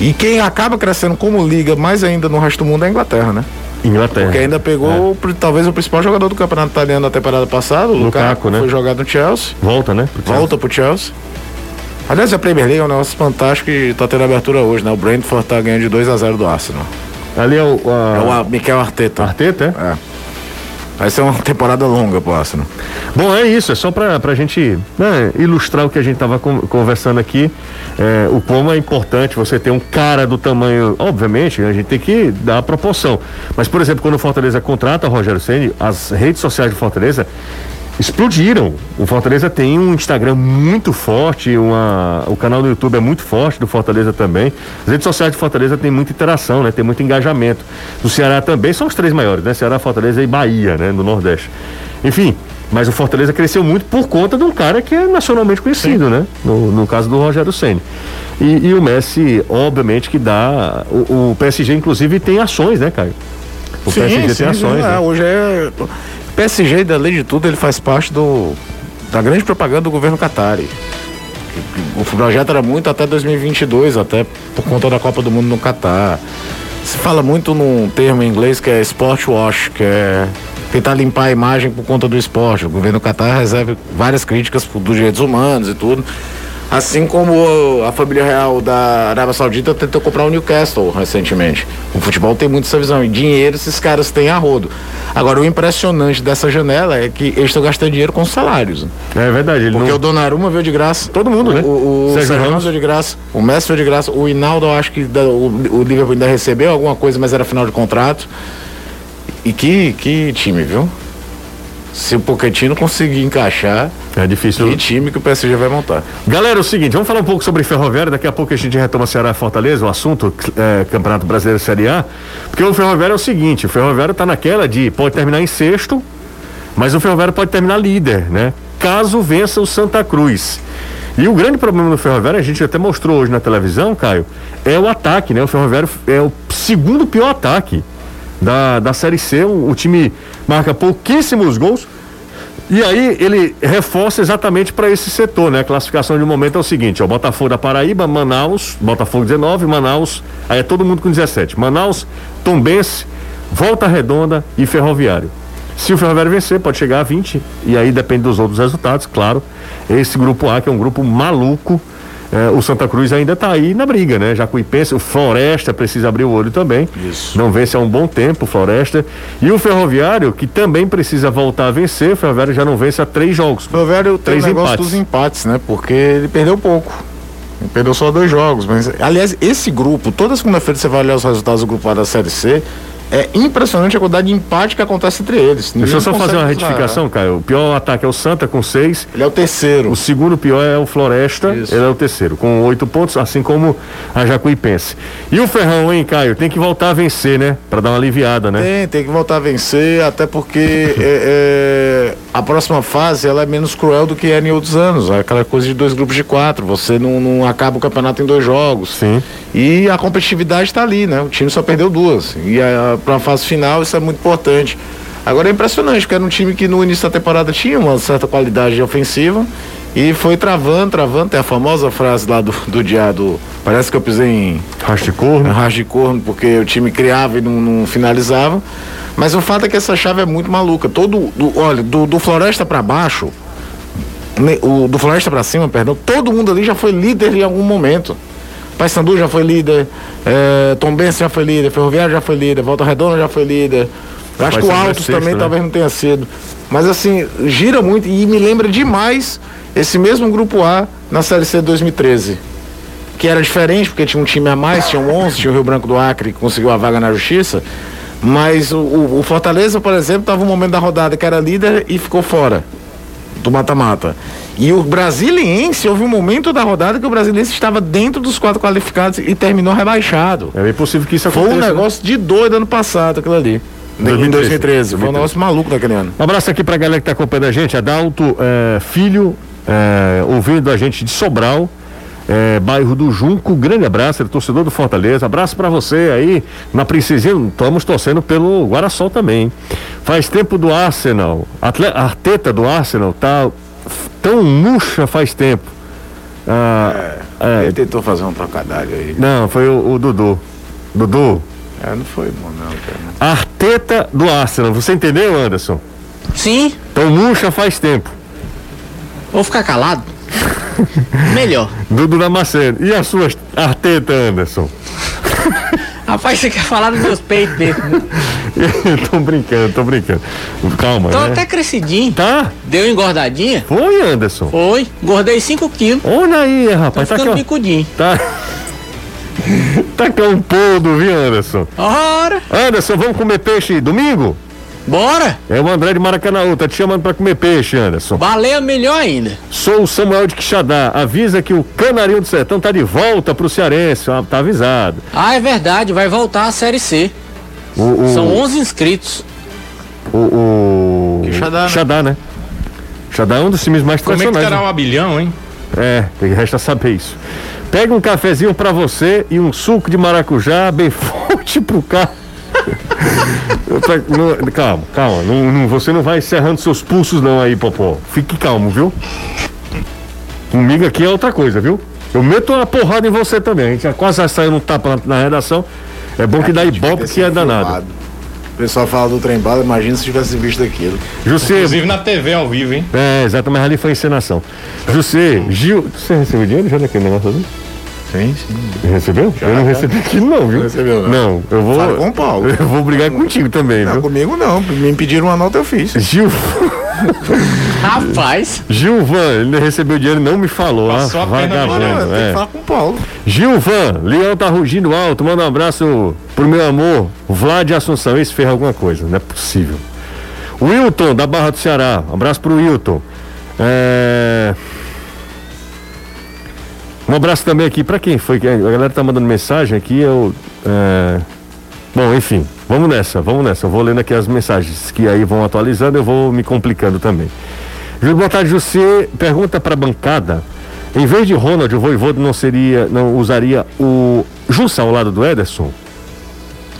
E quem acaba crescendo como liga mais ainda no resto do mundo é a Inglaterra, né? Inglaterra. Porque ainda pegou o- talvez o principal jogador do campeonato italiano da temporada passada, o Lukaku, Lukaku, né? foi jogado no Chelsea, Volta, né? pro volta pro Chelsea. Aliás, a Premier League é um negócio fantástico e tá tendo abertura hoje, né? O Brentford tá ganhando de 2 a 0 do Arsenal. Ali é o. É o a... A- Mikel Arteta. Arteta, é? É. Vai ser uma temporada longa Arsenal. Bom, é isso, é só pra, pra gente né, ilustrar o que a gente tava con- conversando aqui, é, o como é importante você ter um cara do tamanho, obviamente, a gente tem que dar a proporção. Mas, por exemplo, quando o Fortaleza contrata o Rogério Ceni, as redes sociais do Fortaleza explodiram. O Fortaleza tem um Instagram muito forte, uma, o canal do YouTube é muito forte do Fortaleza também. As redes sociais do Fortaleza tem muita interação, né? Tem muito engajamento. Do Ceará também são os três maiores, né? Ceará, Fortaleza e Bahia, né? No Nordeste. Enfim, mas o Fortaleza cresceu muito por conta de um cara que é nacionalmente conhecido, né? No, no caso do Rogério Ceni. E, e o Messi, obviamente, que dá. O, o PSG, inclusive, tem ações, né, Caio? O PSG tem ações. é, né? Hoje é. PSG, além de tudo, ele faz parte do da grande propaganda do governo Qatari. O projeto era muito até 2022, até por conta da Copa do Mundo no Catar. Se fala muito num termo em inglês que é sport wash, que é tentar limpar a imagem por conta do esporte. O governo Qatar recebe várias críticas dos direitos humanos e tudo. Assim como a família real da Arábia Saudita tentou comprar o Newcastle recentemente. O futebol tem muito essa visão. E dinheiro esses caras têm a rodo. Agora, o impressionante dessa janela é que eles estão gastando dinheiro com salários. É verdade, Porque não. o Donnarumma veio de graça. Todo mundo, né? O, o Sérgio Sérgio Ramos. Ramos veio de graça. O Messi veio de graça. O Hinaldo, eu acho que da- o, o Liverpool ainda recebeu alguma coisa, mas era final de contrato. E que, que time, viu? Se o Pochettino conseguir encaixar, É difícil. que time que o PSG vai montar. Galera, é o seguinte, vamos falar um pouco sobre Ferroviário, daqui a pouco a gente retoma Ceará e Fortaleza, o assunto é, Campeonato Brasileiro Série A, porque o Ferroviário é o seguinte, o Ferroviário tá naquela de, pode terminar em sexto, mas o Ferroviário pode terminar líder, né? Caso vença o Santa Cruz. E o grande problema do Ferroviário, a gente até mostrou hoje na televisão, Caio, é o ataque, né? O Ferroviário é o segundo pior ataque da, da Série C, o, o time marca pouquíssimos gols, e aí ele reforça exatamente para esse setor, né? A classificação de momento é o seguinte, ó, Botafogo da Paraíba, Manaus, Botafogo 19, Manaus, aí é todo mundo com 17. Manaus, Tombense, Volta Redonda e Ferroviário. Se o Ferroviário vencer, pode chegar a 20, e aí depende dos outros resultados, claro. Esse grupo A, que é um grupo maluco, é, o Santa Cruz ainda está aí na briga, né? Jacuipense, o Floresta precisa abrir o olho também. Isso. Não vence há um bom tempo, o Floresta. E o Ferroviário, que também precisa voltar a vencer, o Ferroviário já não vence há três jogos. O Ferroviário tem o Três negócio empates. dos empates, né? Porque ele perdeu pouco. Ele perdeu só dois jogos. Mas, aliás, esse grupo, toda segunda-feira você vai olhar os resultados do grupo A da Série C. É impressionante a quantidade de empate que acontece entre eles. Deixa eu Ninguém só fazer uma retificação, Caio. O pior ataque é o Santa com seis. Ele é o terceiro. O segundo pior é o Floresta, Isso. ele é o terceiro, com oito pontos, assim como a Jacuipense. E o Ferrão, hein, Caio? Tem que voltar a vencer, né? Pra dar uma aliviada, né? Tem, tem que voltar a vencer, até porque é, é, a próxima fase ela é menos cruel do que era em outros anos. É aquela coisa de dois grupos de quatro. Você não, não acaba o campeonato em dois jogos. Sim. E a competitividade está ali, né? O time só perdeu duas. E para a fase final isso é muito importante. Agora é impressionante, porque era um time que no início da temporada tinha uma certa qualidade ofensiva e foi travando, travando. Tem a famosa frase lá do, do diado. Parece que eu pisei em Raste de corno. porque o time criava e não, não finalizava. Mas o fato é que essa chave é muito maluca. Todo, do, olha, do, do Floresta para baixo, o, do Floresta para cima, perdão, todo mundo ali já foi líder em algum momento. Paysandu já foi líder, é, Tombense já foi líder, Ferroviário já foi líder, Volta Redonda já foi líder. Acho que o é Altos sexto, também né? talvez não tenha sido. Mas assim, gira muito e me lembra demais esse mesmo grupo A na Série C 2013 que era diferente, porque tinha um time a mais, tinha um 11, tinha o Rio Branco do Acre, que conseguiu a vaga na justiça, Mas o, o, Fortaleza, por exemplo, estava um momento da rodada que era líder e ficou fora do mata-mata. E o Brasiliense, houve um momento da rodada que o Brasiliense estava dentro dos quatro qualificados e terminou rebaixado. É bem possível que isso Foi aconteça. um né? negócio de doido ano passado, aquilo ali. Em 2013. 2013. Foi um negócio maluco daquele ano. Um abraço aqui pra galera que tá acompanhando a gente, Adalto é, Filho, é, ouvindo a gente de Sobral, é, bairro do Junco, grande abraço, ele é torcedor do Fortaleza, abraço pra você aí, na Princesinha, estamos torcendo pelo Guarasol também, hein? faz tempo do Arsenal, a Arteta do Arsenal tá tão murcha faz tempo, Ah, é, Ele tentou fazer um trocadilho aí. não, foi o, o Dudu, Dudu, É, não foi bom, não, cara. Arteta do Arsenal, você entendeu Anderson? Sim, Tão murcha faz tempo. vou ficar calado. Melhor. Dudu Damasceno. E as suas Arteta, Anderson? Rapaz, você quer falar dos meus peitos mesmo. né? tô brincando, tô brincando. Calma, Tô né? até crescidinho. Tá? Deu engordadinha? Foi, Anderson. Foi. Engordei 5 quilos. Olha aí, Tô rapaz. Tá aqui, ficando ó. bicudinho. Tá. tá aqui um poldo, viu, Anderson? Ora, Anderson, vamos comer peixe domingo? Bora. É o André de Maracanã, tá te chamando pra comer peixe, Anderson. Baleia melhor ainda. Sou o Samuel de Quixadá. Avisa que o Canarinho do Sertão tá de volta pro Cearense. Tá avisado. Ah, é verdade, vai voltar a Série C. O, o, São 11 inscritos. o, o... Quixadá, né? Quixadá, né? Quixadá é um dos times mais Como é que tradicionais. estará né? o abilhão, hein? É, tem- resta saber isso. Pega um cafezinho pra você e um suco de maracujá bem forte pro carro. Não- calma, calma. não- não- você não vai encerrando seus pulsos não aí, Popó. Fique calmo, viu? Comigo aqui é outra coisa, viu? Eu meto uma porrada em você também. A gente já quase saiu no tapa na, na redação. É bom que dá ibope que é danado. O pessoal fala do trem bala, imagina se tivesse visto aquilo. José, Inclusive na TV ao vivo, hein? é, exato, mas ali foi encenação. José, Gil, você recebeu dinheiro já daquele negócio ali? Sim, sim. Recebeu? eu não já. recebi aquilo não, viu? recebeu, não. Não, eu vou. Fala com o Paulo. Eu vou brigar contigo também, Não, viu? comigo não. Me pediram uma nota, eu fiz. Gil, Rapaz, Gilvan, ele recebeu dinheiro e não me falou. Passou ah, a perna no Não, vagabundo. tem que É. falar com o Paulo. Gilvan, Leão tá rugindo alto. Manda um abraço pro meu amor, Vlad Assunção. Esse fez alguma coisa, não é possível. Wilton, da Barra do Ceará. Um abraço pro Wilton. É... Um abraço também aqui pra quem foi. que A galera tá mandando mensagem aqui. Eu. é, Bom, enfim, vamos nessa, vamos nessa. Eu vou lendo aqui as mensagens que aí vão atualizando, eu vou me complicando também. Júlio, boa tarde, José. Pergunta pra bancada. Em vez de Ronald, o Voivodo não seria, não usaria o Jussa ao lado do Ederson?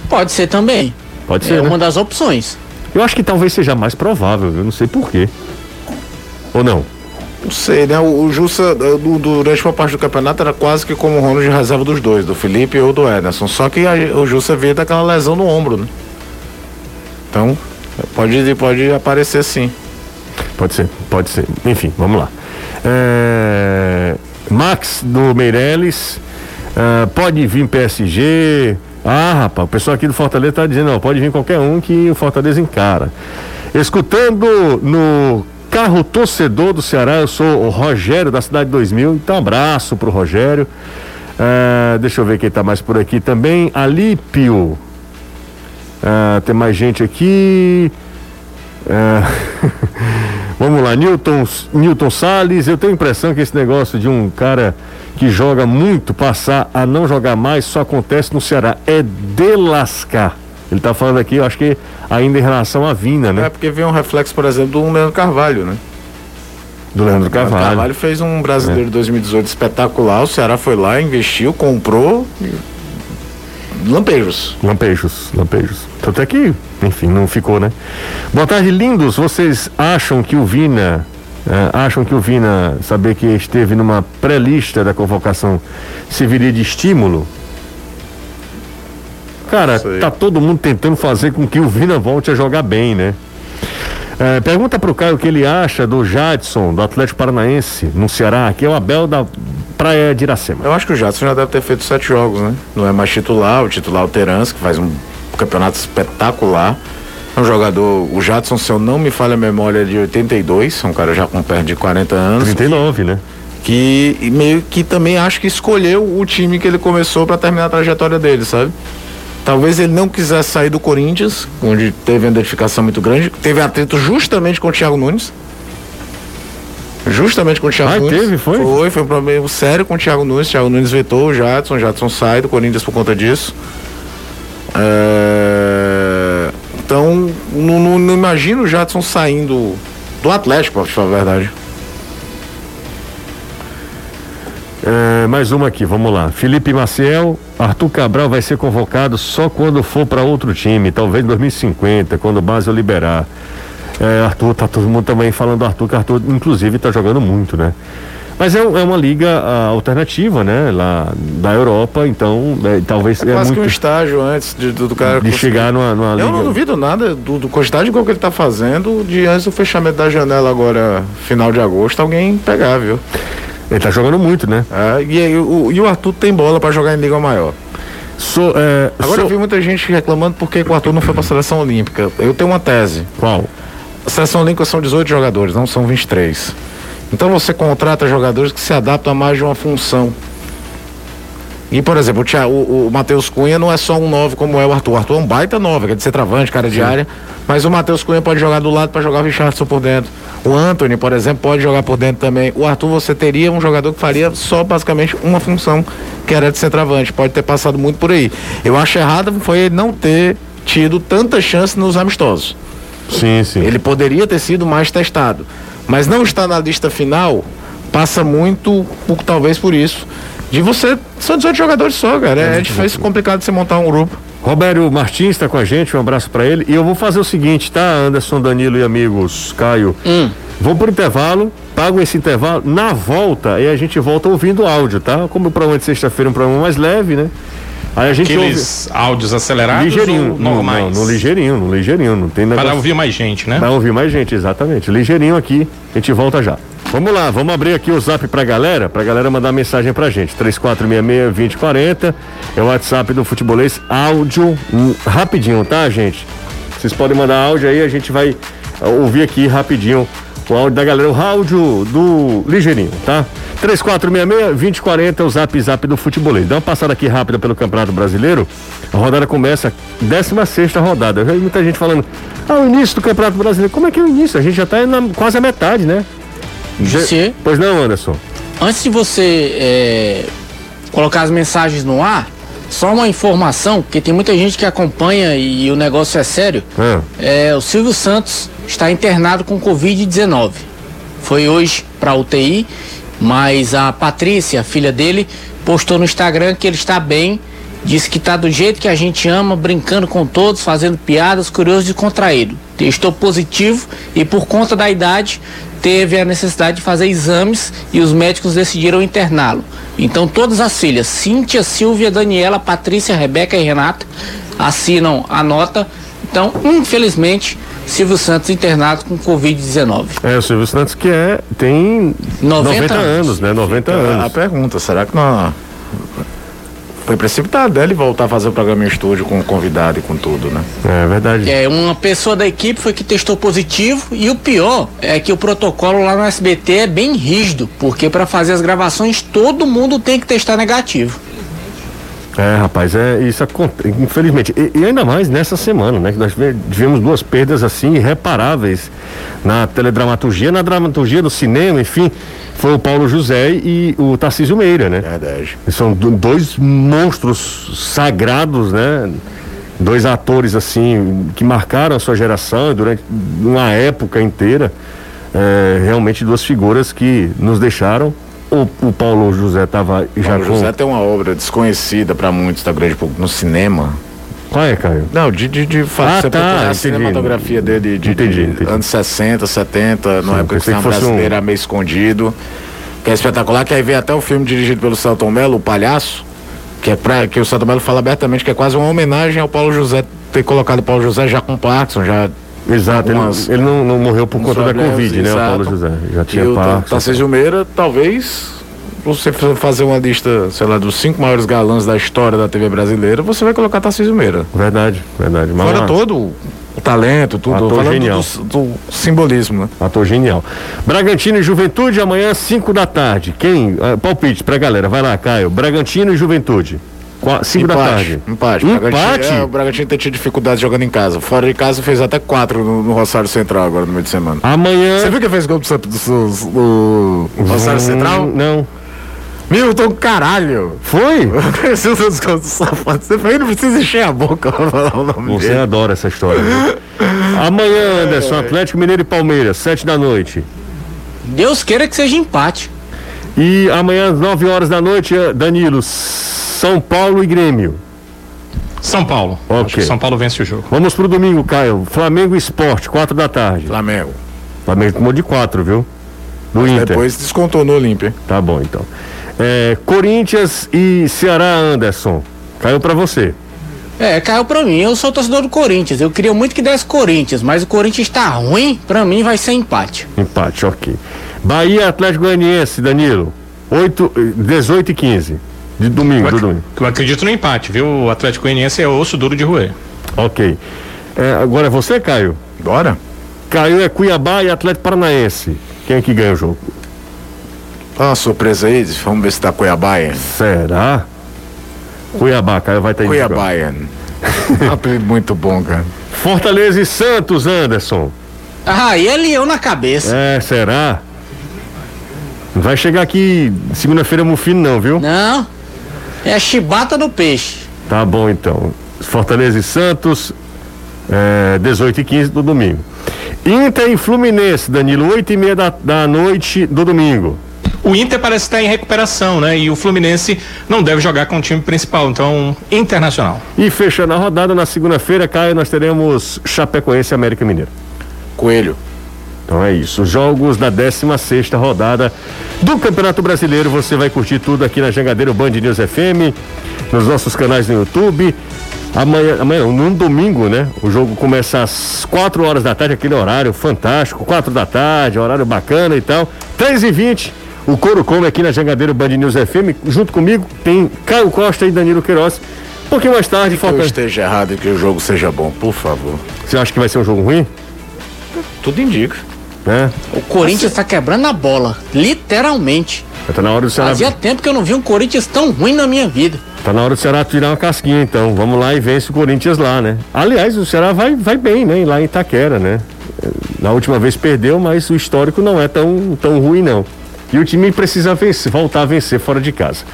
pode ser também. Pode É ser, né? uma das opções. Eu acho que talvez seja mais provável, eu não sei porquê. Ou não? Não sei, né? O, Jussa, do- durante uma parte do campeonato, era quase que como o Ronald de reserva dos dois, do Felipe ou do Ederson. Só que a- o Jussa veio daquela lesão no ombro, né? Então, pode, pode aparecer sim. Pode ser, pode ser. Enfim, vamos lá. É, Max do Meirelles, é, pode vir PSG. Ah, rapaz, o pessoal aqui do Fortaleza tá dizendo, não, pode vir qualquer um que o Fortaleza encara. Escutando no carro torcedor do Ceará, eu sou o Rogério da Cidade 2000, então abraço pro Rogério. É, deixa eu ver quem tá mais por aqui também. Alípio. É, tem mais gente aqui. É, Vamos lá, Newton, Newton Salles. Eu tenho a impressão que esse negócio de um cara que joga muito passar a não jogar mais só acontece no Ceará. É de lascar. Ele tá falando aqui, eu acho que ainda em relação à Vina, É né? porque veio um reflexo, por exemplo, do Leandro Carvalho, né? Do Leandro O Leandro Carvalho. É. Carvalho fez um brasileiro de 2018 espetacular. O Ceará foi lá, investiu, comprou. Lampejos. Lampejos, lampejos. Tanto é que, enfim, não ficou, né? Boa tarde, lindos. Vocês acham que o Vina, eh, acham que o Vina, saber que esteve numa pré-lista da convocação, serviria de estímulo? Cara, Sei. tá todo mundo tentando fazer com que o Vina volte a jogar bem, né? Eh, pergunta pro Caio o que ele acha do Jadson, do Atlético Paranaense, no Ceará, que é o Abel da Praia de Iracema. Eu acho que o Jadson já deve ter feito sete jogos, né? Não é mais titular, o titular é o Terence, que faz um campeonato espetacular. É um jogador, o Jadson, se eu não me falha a memória, é de 82, é um cara já com perto de 40 anos. 39, né? que meio que também acho que escolheu o time que ele começou para terminar a trajetória dele, sabe? Talvez ele não quisesse sair do Corinthians, onde teve uma identificação muito grande. Teve atrito justamente com o Thiago Nunes. Justamente com o Thiago Ah, Nunes. teve, foi? Foi, foi um problema sério com o Thiago Nunes. Thiago Nunes vetou o Jadson, o Jadson sai do Corinthians por conta disso. É, Então, não, não- não imagino o Jadson saindo do Atlético, pra falar a verdade. É, mais uma aqui, vamos lá. Felipe Maciel, Arthur Cabral vai ser convocado só quando for para outro time, talvez 2050, quando o Basel liberar. É, Arthur, tá todo mundo também falando do Arthur, que Arthur, inclusive, tá jogando muito, né? Mas é, é uma liga ah, alternativa, né? Lá da Europa, então é, talvez É é, quase que um muito estágio antes de, do, do cara de conseguir- chegar numa, numa Eu liga. não duvido nada do, do quantidade de gol que ele tá fazendo de antes do fechamento da janela agora, final de agosto, alguém pegar, viu? Ele tá jogando muito, né? É, e, o, e o Arthur tem bola pra jogar em Liga Maior. Sou, é, Agora sou- eu vi muita gente reclamando porque o Arthur não foi pra seleção olímpica. Eu tenho uma tese. Qual? A seleção olímpica são 18 jogadores, não são 23. Então você contrata jogadores que se adaptam a mais de uma função. E, por exemplo, o, o, o Matheus Cunha não é só um 9 como é o Arthur. O Arthur é um baita 9, quer dizer, travante, cara de área. Mas o Matheus Cunha pode jogar do lado para jogar o Richardson por dentro. O Anthony, por exemplo, pode jogar por dentro também. O Arthur, você teria um jogador que faria só basicamente uma função, que era de centroavante. Pode ter passado muito por aí. Eu acho errado foi ele não ter tido tanta chance nos amistosos. Sim, sim. Ele poderia ter sido mais testado. Mas não estar na lista final passa muito, talvez por isso. De você. São 18 jogadores só, cara. É, difícil, complicado você montar um grupo. Roberto Martins está com a gente, um abraço para ele. E eu vou fazer o seguinte, tá, Anderson, Danilo e amigos, Caio? Vou pro intervalo, pago esse intervalo. Na volta, aí a gente volta ouvindo áudio, tá? Como o programa de sexta-feira é um programa mais leve, né? Aí a gente Aqueles áudios ouve acelerados ligeirinho, ou normais? não, no ligeirinho, no ligeirinho, não tem negócio. Para ouvir mais gente, né? Para ouvir mais gente, exatamente. Ligeirinho aqui, a gente volta já. Vamos lá, vamos abrir aqui o zap pra galera, pra galera mandar mensagem pra gente. 3466-2040 é o WhatsApp do Futebolês. Áudio hum, rapidinho, tá, gente? Vocês podem mandar áudio aí, a gente vai ah, ouvir aqui rapidinho o áudio da galera, o áudio do Ligeirinho, tá? 3466-2040 é o zap zap do Futebolês. Dá uma passada aqui rápida pelo Campeonato Brasileiro. A rodada começa, 16 rodada. Eu já vi muita gente falando, ah, o início do Campeonato Brasileiro. Como é que é o início? A gente já tá na, quase a metade, né? Você, Pois não, Anderson? antes de você é, colocar as mensagens no ar, só uma informação, porque tem muita gente que acompanha e, o negócio é sério. Ah. É, o Silvio Santos está internado com Covid-19. Foi hoje para UTI, mas a Patrícia, a filha dele, postou no Instagram que ele está bem, disse que está do jeito que a gente ama, brincando com todos, fazendo piadas, curioso e contraído. Testou positivo e por conta da idade teve a necessidade de fazer exames e os médicos decidiram interná-lo. Então todas as filhas, Cíntia, Silvia, Daniela, Patrícia, Rebeca e Renata, assinam a nota. Então, infelizmente, Silvio Santos internado com Covid-19. É, o Silvio Santos que é, tem 90 90 anos, anos, né? 90 A, a anos. pergunta, será que não. Foi precipitado dele voltar a fazer o programa em estúdio com convidado e com tudo, né? É verdade. É, uma pessoa da equipe foi que testou positivo e o pior é que o protocolo lá no SBT é bem rígido, porque para fazer as gravações todo mundo tem que testar negativo. É, rapaz, é isso acontece, infelizmente. E, e ainda mais nessa semana, né? Que nós ve- tivemos duas perdas assim irreparáveis na teledramaturgia, na dramaturgia do cinema, enfim. Foi o Paulo José e o Tarcísio Meira, né? Verdade. São do- dois monstros sagrados, né? Dois atores assim que marcaram a sua geração durante uma época inteira. É, realmente duas figuras que nos deixaram. O, o Paulo José estava já Paulo com. José tem uma obra desconhecida para muitos da grande público no cinema. Qual é, Caio? Não, de, de, de fa- Ah, tá, a cinematografia dele de, Entendi, de entendi. anos 60, 70, na época que o cinema fosse um- brasileiro era meio escondido. Que é espetacular, que aí vem até o filme dirigido pelo Celton Mello, O Palhaço, que é pra, que o Celton Mello fala abertamente que é quase uma homenagem ao Paulo José, ter colocado o Paulo José já com Parkinson, já Exato, ele, Algumas- ele não, não morreu por conta da problemas, Covid, né? O exato. Paulo José. Já tinha E o. Tarcísio Meira, talvez, você fazer uma lista, sei lá, dos cinco maiores galãs da história da TV brasileira, você vai colocar Tarcísio Meira. Verdade, verdade. Mas Fora uma- todo o talento, tudo. Ator falando genial. do, do simbolismo, né? Ator genial. Bragantino e Juventude, amanhã, 5 da tarde. Quem? ah, palpite pra galera. Vai lá, Caio. Bragantino e Juventude. Qua- cinco da tarde. Empate. O Bragantino- Empate? é, o Bragantino tem tido dificuldade jogando em casa. Fora de casa fez até quatro no, no Rosário Central agora no meio de semana. Amanhã. Você viu que fez gol do, do, do, do Rosário Hum, Central? Não. Milton, caralho! Foi? Conheci os do safado. Você foi, não precisa encher a boca pra falar o nome Você dele. adora essa história. Amanhã, Anderson, Atlético Mineiro e Palmeiras, sete da noite. Deus queira que seja empate. E amanhã, às 9 horas da noite, eh, Danilo, São Paulo e Grêmio. São Paulo. Ok. Acho que São Paulo vence o jogo. Vamos pro domingo, Caio. Flamengo e Esporte, 4 da tarde. Flamengo. Flamengo tomou de 4, viu? No Inter. Depois descontou no Olímpia. Tá bom, então. É, Corinthians e Ceará, Anderson. Caiu pra você. É, caiu pra mim. Eu sou torcedor do Corinthians. Eu queria muito que desse Corinthians, mas o Corinthians tá ruim. Pra mim vai ser empate. Empate, ok. Bahia Atlético Goianiense, Danilo. 8, eh, 18 e 15. De domingo, do domingo. eu acredito no empate, viu? O Atlético Goianiense é osso duro de roer. Ok. É, agora é você, Caio? Bora? Caio é Cuiabá e Atlético Paranaense. Quem é que ganha o jogo? Uma surpresa aí. Vamos ver se tá Cuiabá. hein? Será? Cuiabá, Caio vai estar em Cuiabá. Um apelido muito bom, cara. Fortaleza e Santos, Anderson. Ah, e é leão na cabeça. É, será? Não vai chegar aqui segunda-feira mufino não, viu? Não. É chibata no peixe. Tá bom então. Fortaleza e Santos, é, 18 e 15 do domingo. Inter e Fluminense, Danilo, 8 e meia da, da noite do domingo. O Inter parece estar em recuperação, né? E o Fluminense não deve jogar com o time principal, então, internacional. E fechando a rodada, na segunda-feira, Caio, nós teremos Chapecoense e América Mineiro. Coelho. Então é isso. Jogos da 16 rodada do Campeonato Brasileiro. Você vai curtir tudo aqui na Jangadeiro Band News FM, nos nossos canais no YouTube. Amanhã, amanhã, no domingo, né? O jogo começa às 4 horas da tarde, aquele horário fantástico, 4 da tarde, horário bacana e tal. 3 e 20 o Coro Come aqui na Jangadeiro Band News FM. Junto comigo tem Caio Costa e Danilo Queiroz. Um pouquinho mais tarde, Que eu esteja errado e que o jogo seja bom, por favor. Você acha que vai ser um jogo ruim? Tudo indica. Né? O Corinthians tá quebrando a bola. Literalmente. Tá na hora do Ceará. Fazia tempo que eu não vi um Corinthians tão ruim na minha vida. Tá na hora do Ceará tirar uma casquinha, então. Vamos lá e vence o Corinthians lá, né? Aliás, o Ceará vai, vai bem, né? Lá em Itaquera, né? Na última vez perdeu, mas o histórico não é tão, tão ruim, não. E o time precisa vencer, voltar a vencer fora de casa.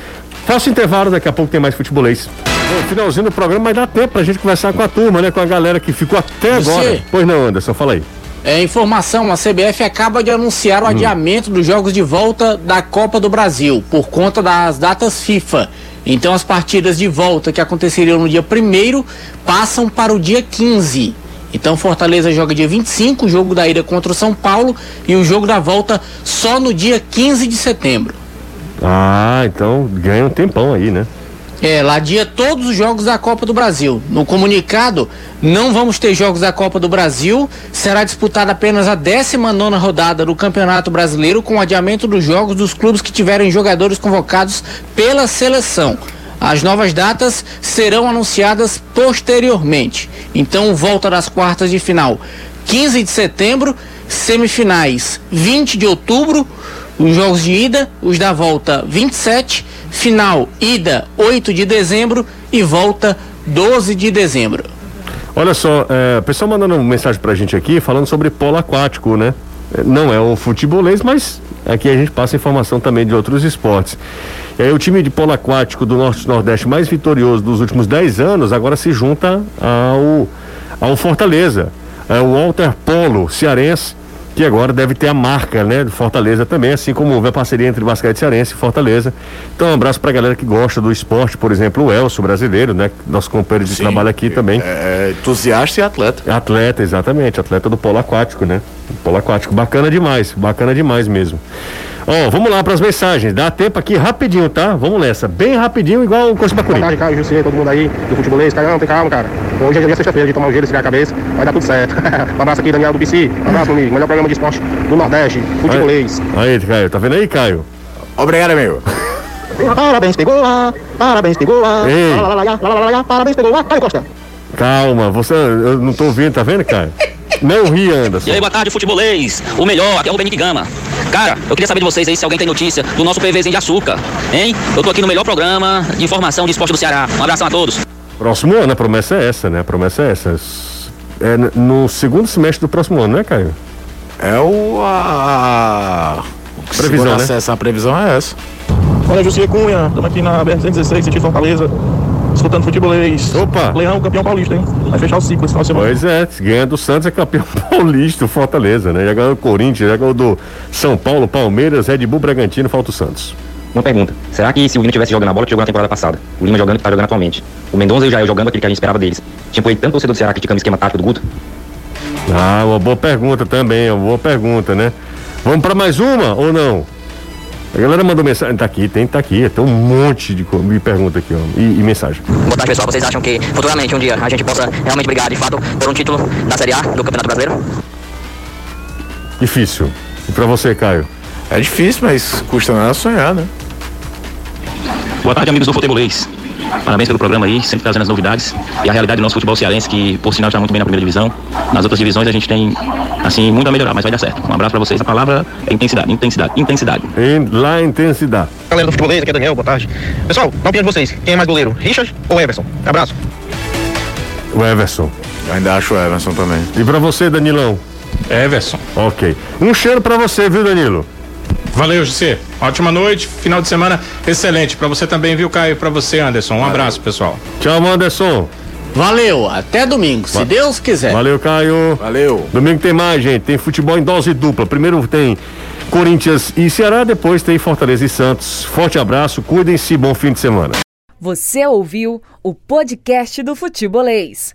Faço intervalo, daqui a pouco tem mais futebolês. Bom, finalzinho do programa, mas dá tempo pra gente conversar com a turma, né? Com a galera que ficou até Você- agora. Pois não, Anderson, fala aí. É, informação, a CBF acaba de anunciar o adiamento dos jogos de volta da Copa do Brasil, por conta das datas FIFA. Então as partidas de volta que aconteceriam no dia 1 passam para o dia 15. Então Fortaleza joga dia 25, o jogo da ida contra o São Paulo, e o jogo da volta só no dia 15 de setembro. Ah, então ganha um tempão aí, né? É, lá dia todos os jogos da Copa do Brasil. No comunicado, não vamos ter jogos da Copa do Brasil. Será disputada apenas a 19 rodada do Campeonato Brasileiro, com adiamento dos jogos dos clubes que tiverem jogadores convocados pela seleção. As novas datas serão anunciadas posteriormente. Então, volta das quartas de final 15 de setembro, semifinais 20 de outubro, os jogos de ida, os da volta 27, final ida 8 de dezembro e volta 12 de dezembro. Olha só, é, o pessoal mandando mensagem pra gente aqui falando sobre polo aquático, né? É, Não é um futebolês, mas aqui a gente passa informação também de outros esportes. E aí o time de polo aquático do Norte Nordeste mais vitorioso dos últimos 10 anos agora se junta ao, ao Fortaleza. É o Walter Polo cearense, que agora deve ter a marca, né, do Fortaleza também, assim como houve a parceria entre Basquete Cearense e Fortaleza. Então, um abraço pra galera que gosta do esporte, por exemplo, o Elcio brasileiro, né, nosso companheiro de Sim, trabalho aqui também. É, é entusiasta e atleta. Atleta, exatamente, atleta do polo aquático, né? Polo aquático, bacana demais, bacana demais mesmo. Ó, vamos lá para as mensagens, dá tempo aqui rapidinho, tá? Vamos nessa, bem rapidinho, igual o Costa Boa Bacuri. tarde, Caio, José, todo mundo aí do futebolês. Caio, não, tem calma, cara. Hoje é dia sexta-feira de tomar um gelo e esfriar a cabeça. Vai dar tudo certo. um abraço aqui, Daniel do BC. Um abraço, meu amigo. Melhor programa de esporte do Nordeste, futebolês. Aí, Caio, tá vendo aí, Caio? Obrigado, amigo. Parabéns, pegou lá. Parabéns, pegou lá. Ei. Lá, lá, lá, lá, lá, lá, lá, lá, Parabéns, pegou lá. Caio Costa. Calma, você, eu não tô ouvindo, tá vendo, Caio? Não ri, Anderson. E aí, boa tarde, futebolês. O melhor, aqui é o Benito Gama. Cara, eu queria saber de vocês aí se alguém tem notícia do nosso PVzinho de açúcar, hein? Eu tô aqui no melhor programa de informação de esporte do Ceará. Um abração a todos. Próximo ano, a promessa é essa, né? A promessa é essa. É no segundo semestre do próximo ano, né, Caio? É o. A... Previsão, né? Acesso, a previsão é essa. Olha, José Cunha, estamos aqui na BR-116, sentido Fortaleza, escutando futebolês. Opa! Leão, campeão paulista, hein? Vai fechar o ciclo esse final de semana. Pois é, se ganha do Santos é campeão paulista, o Fortaleza, né? Já ganhou do Corinthians, já ganhou do São Paulo, Palmeiras, Red Bull, Bragantino, falta o Santos. Uma pergunta. Será que se o Lima tivesse jogando a bola que jogou na temporada passada, o Lima jogando que tá jogando atualmente, o Mendonça e o Jair jogando aquele que a gente esperava deles, tinha por aí tanto torcedor do Ceará criticando o esquema tático do Guto? Ah, uma boa pergunta também, uma boa pergunta, né? Vamos para mais uma ou não? A galera mandou mensagem, tá aqui, tem, tá aqui, tem um monte de, de pergunta aqui, ó, e, e mensagem. Boa tarde, pessoal. Vocês acham que futuramente, um dia, a gente possa realmente brigar de fato por um título da Série A do Campeonato Brasileiro? Difícil. E pra você, Caio? É difícil, mas custa nada sonhar, né? Boa tarde, amigos do Futebolês. Parabéns pelo programa aí, sempre trazendo as novidades e a realidade do nosso futebol cearense, que por sinal está muito bem na primeira divisão. Nas outras divisões a gente tem, assim, muito a melhorar, mas vai dar certo. Um abraço pra vocês. A palavra é intensidade, intensidade, intensidade. Em, lá intensidade. Galera do futebolês, aqui é Daniel, boa tarde. Pessoal, na opinião de vocês, quem é mais goleiro, Richard ou Everson? Abraço. O Everson. Eu ainda acho o Everson também. E pra você, Danilão? Everson. Ok. Um cheiro pra você, viu, Danilo? Valeu, José. Ótima noite, final de semana excelente. Pra você também, viu, Caio? Pra você, Anderson. Um abraço, pessoal. Tchau, Anderson. Valeu, até domingo, se Deus quiser. Valeu, Caio. Valeu. Domingo tem mais, gente. Tem futebol em dose dupla. Primeiro tem Corinthians e Ceará, depois tem Fortaleza e Santos. Forte abraço, cuidem-se, bom fim de semana. Você ouviu o podcast do Futebolês.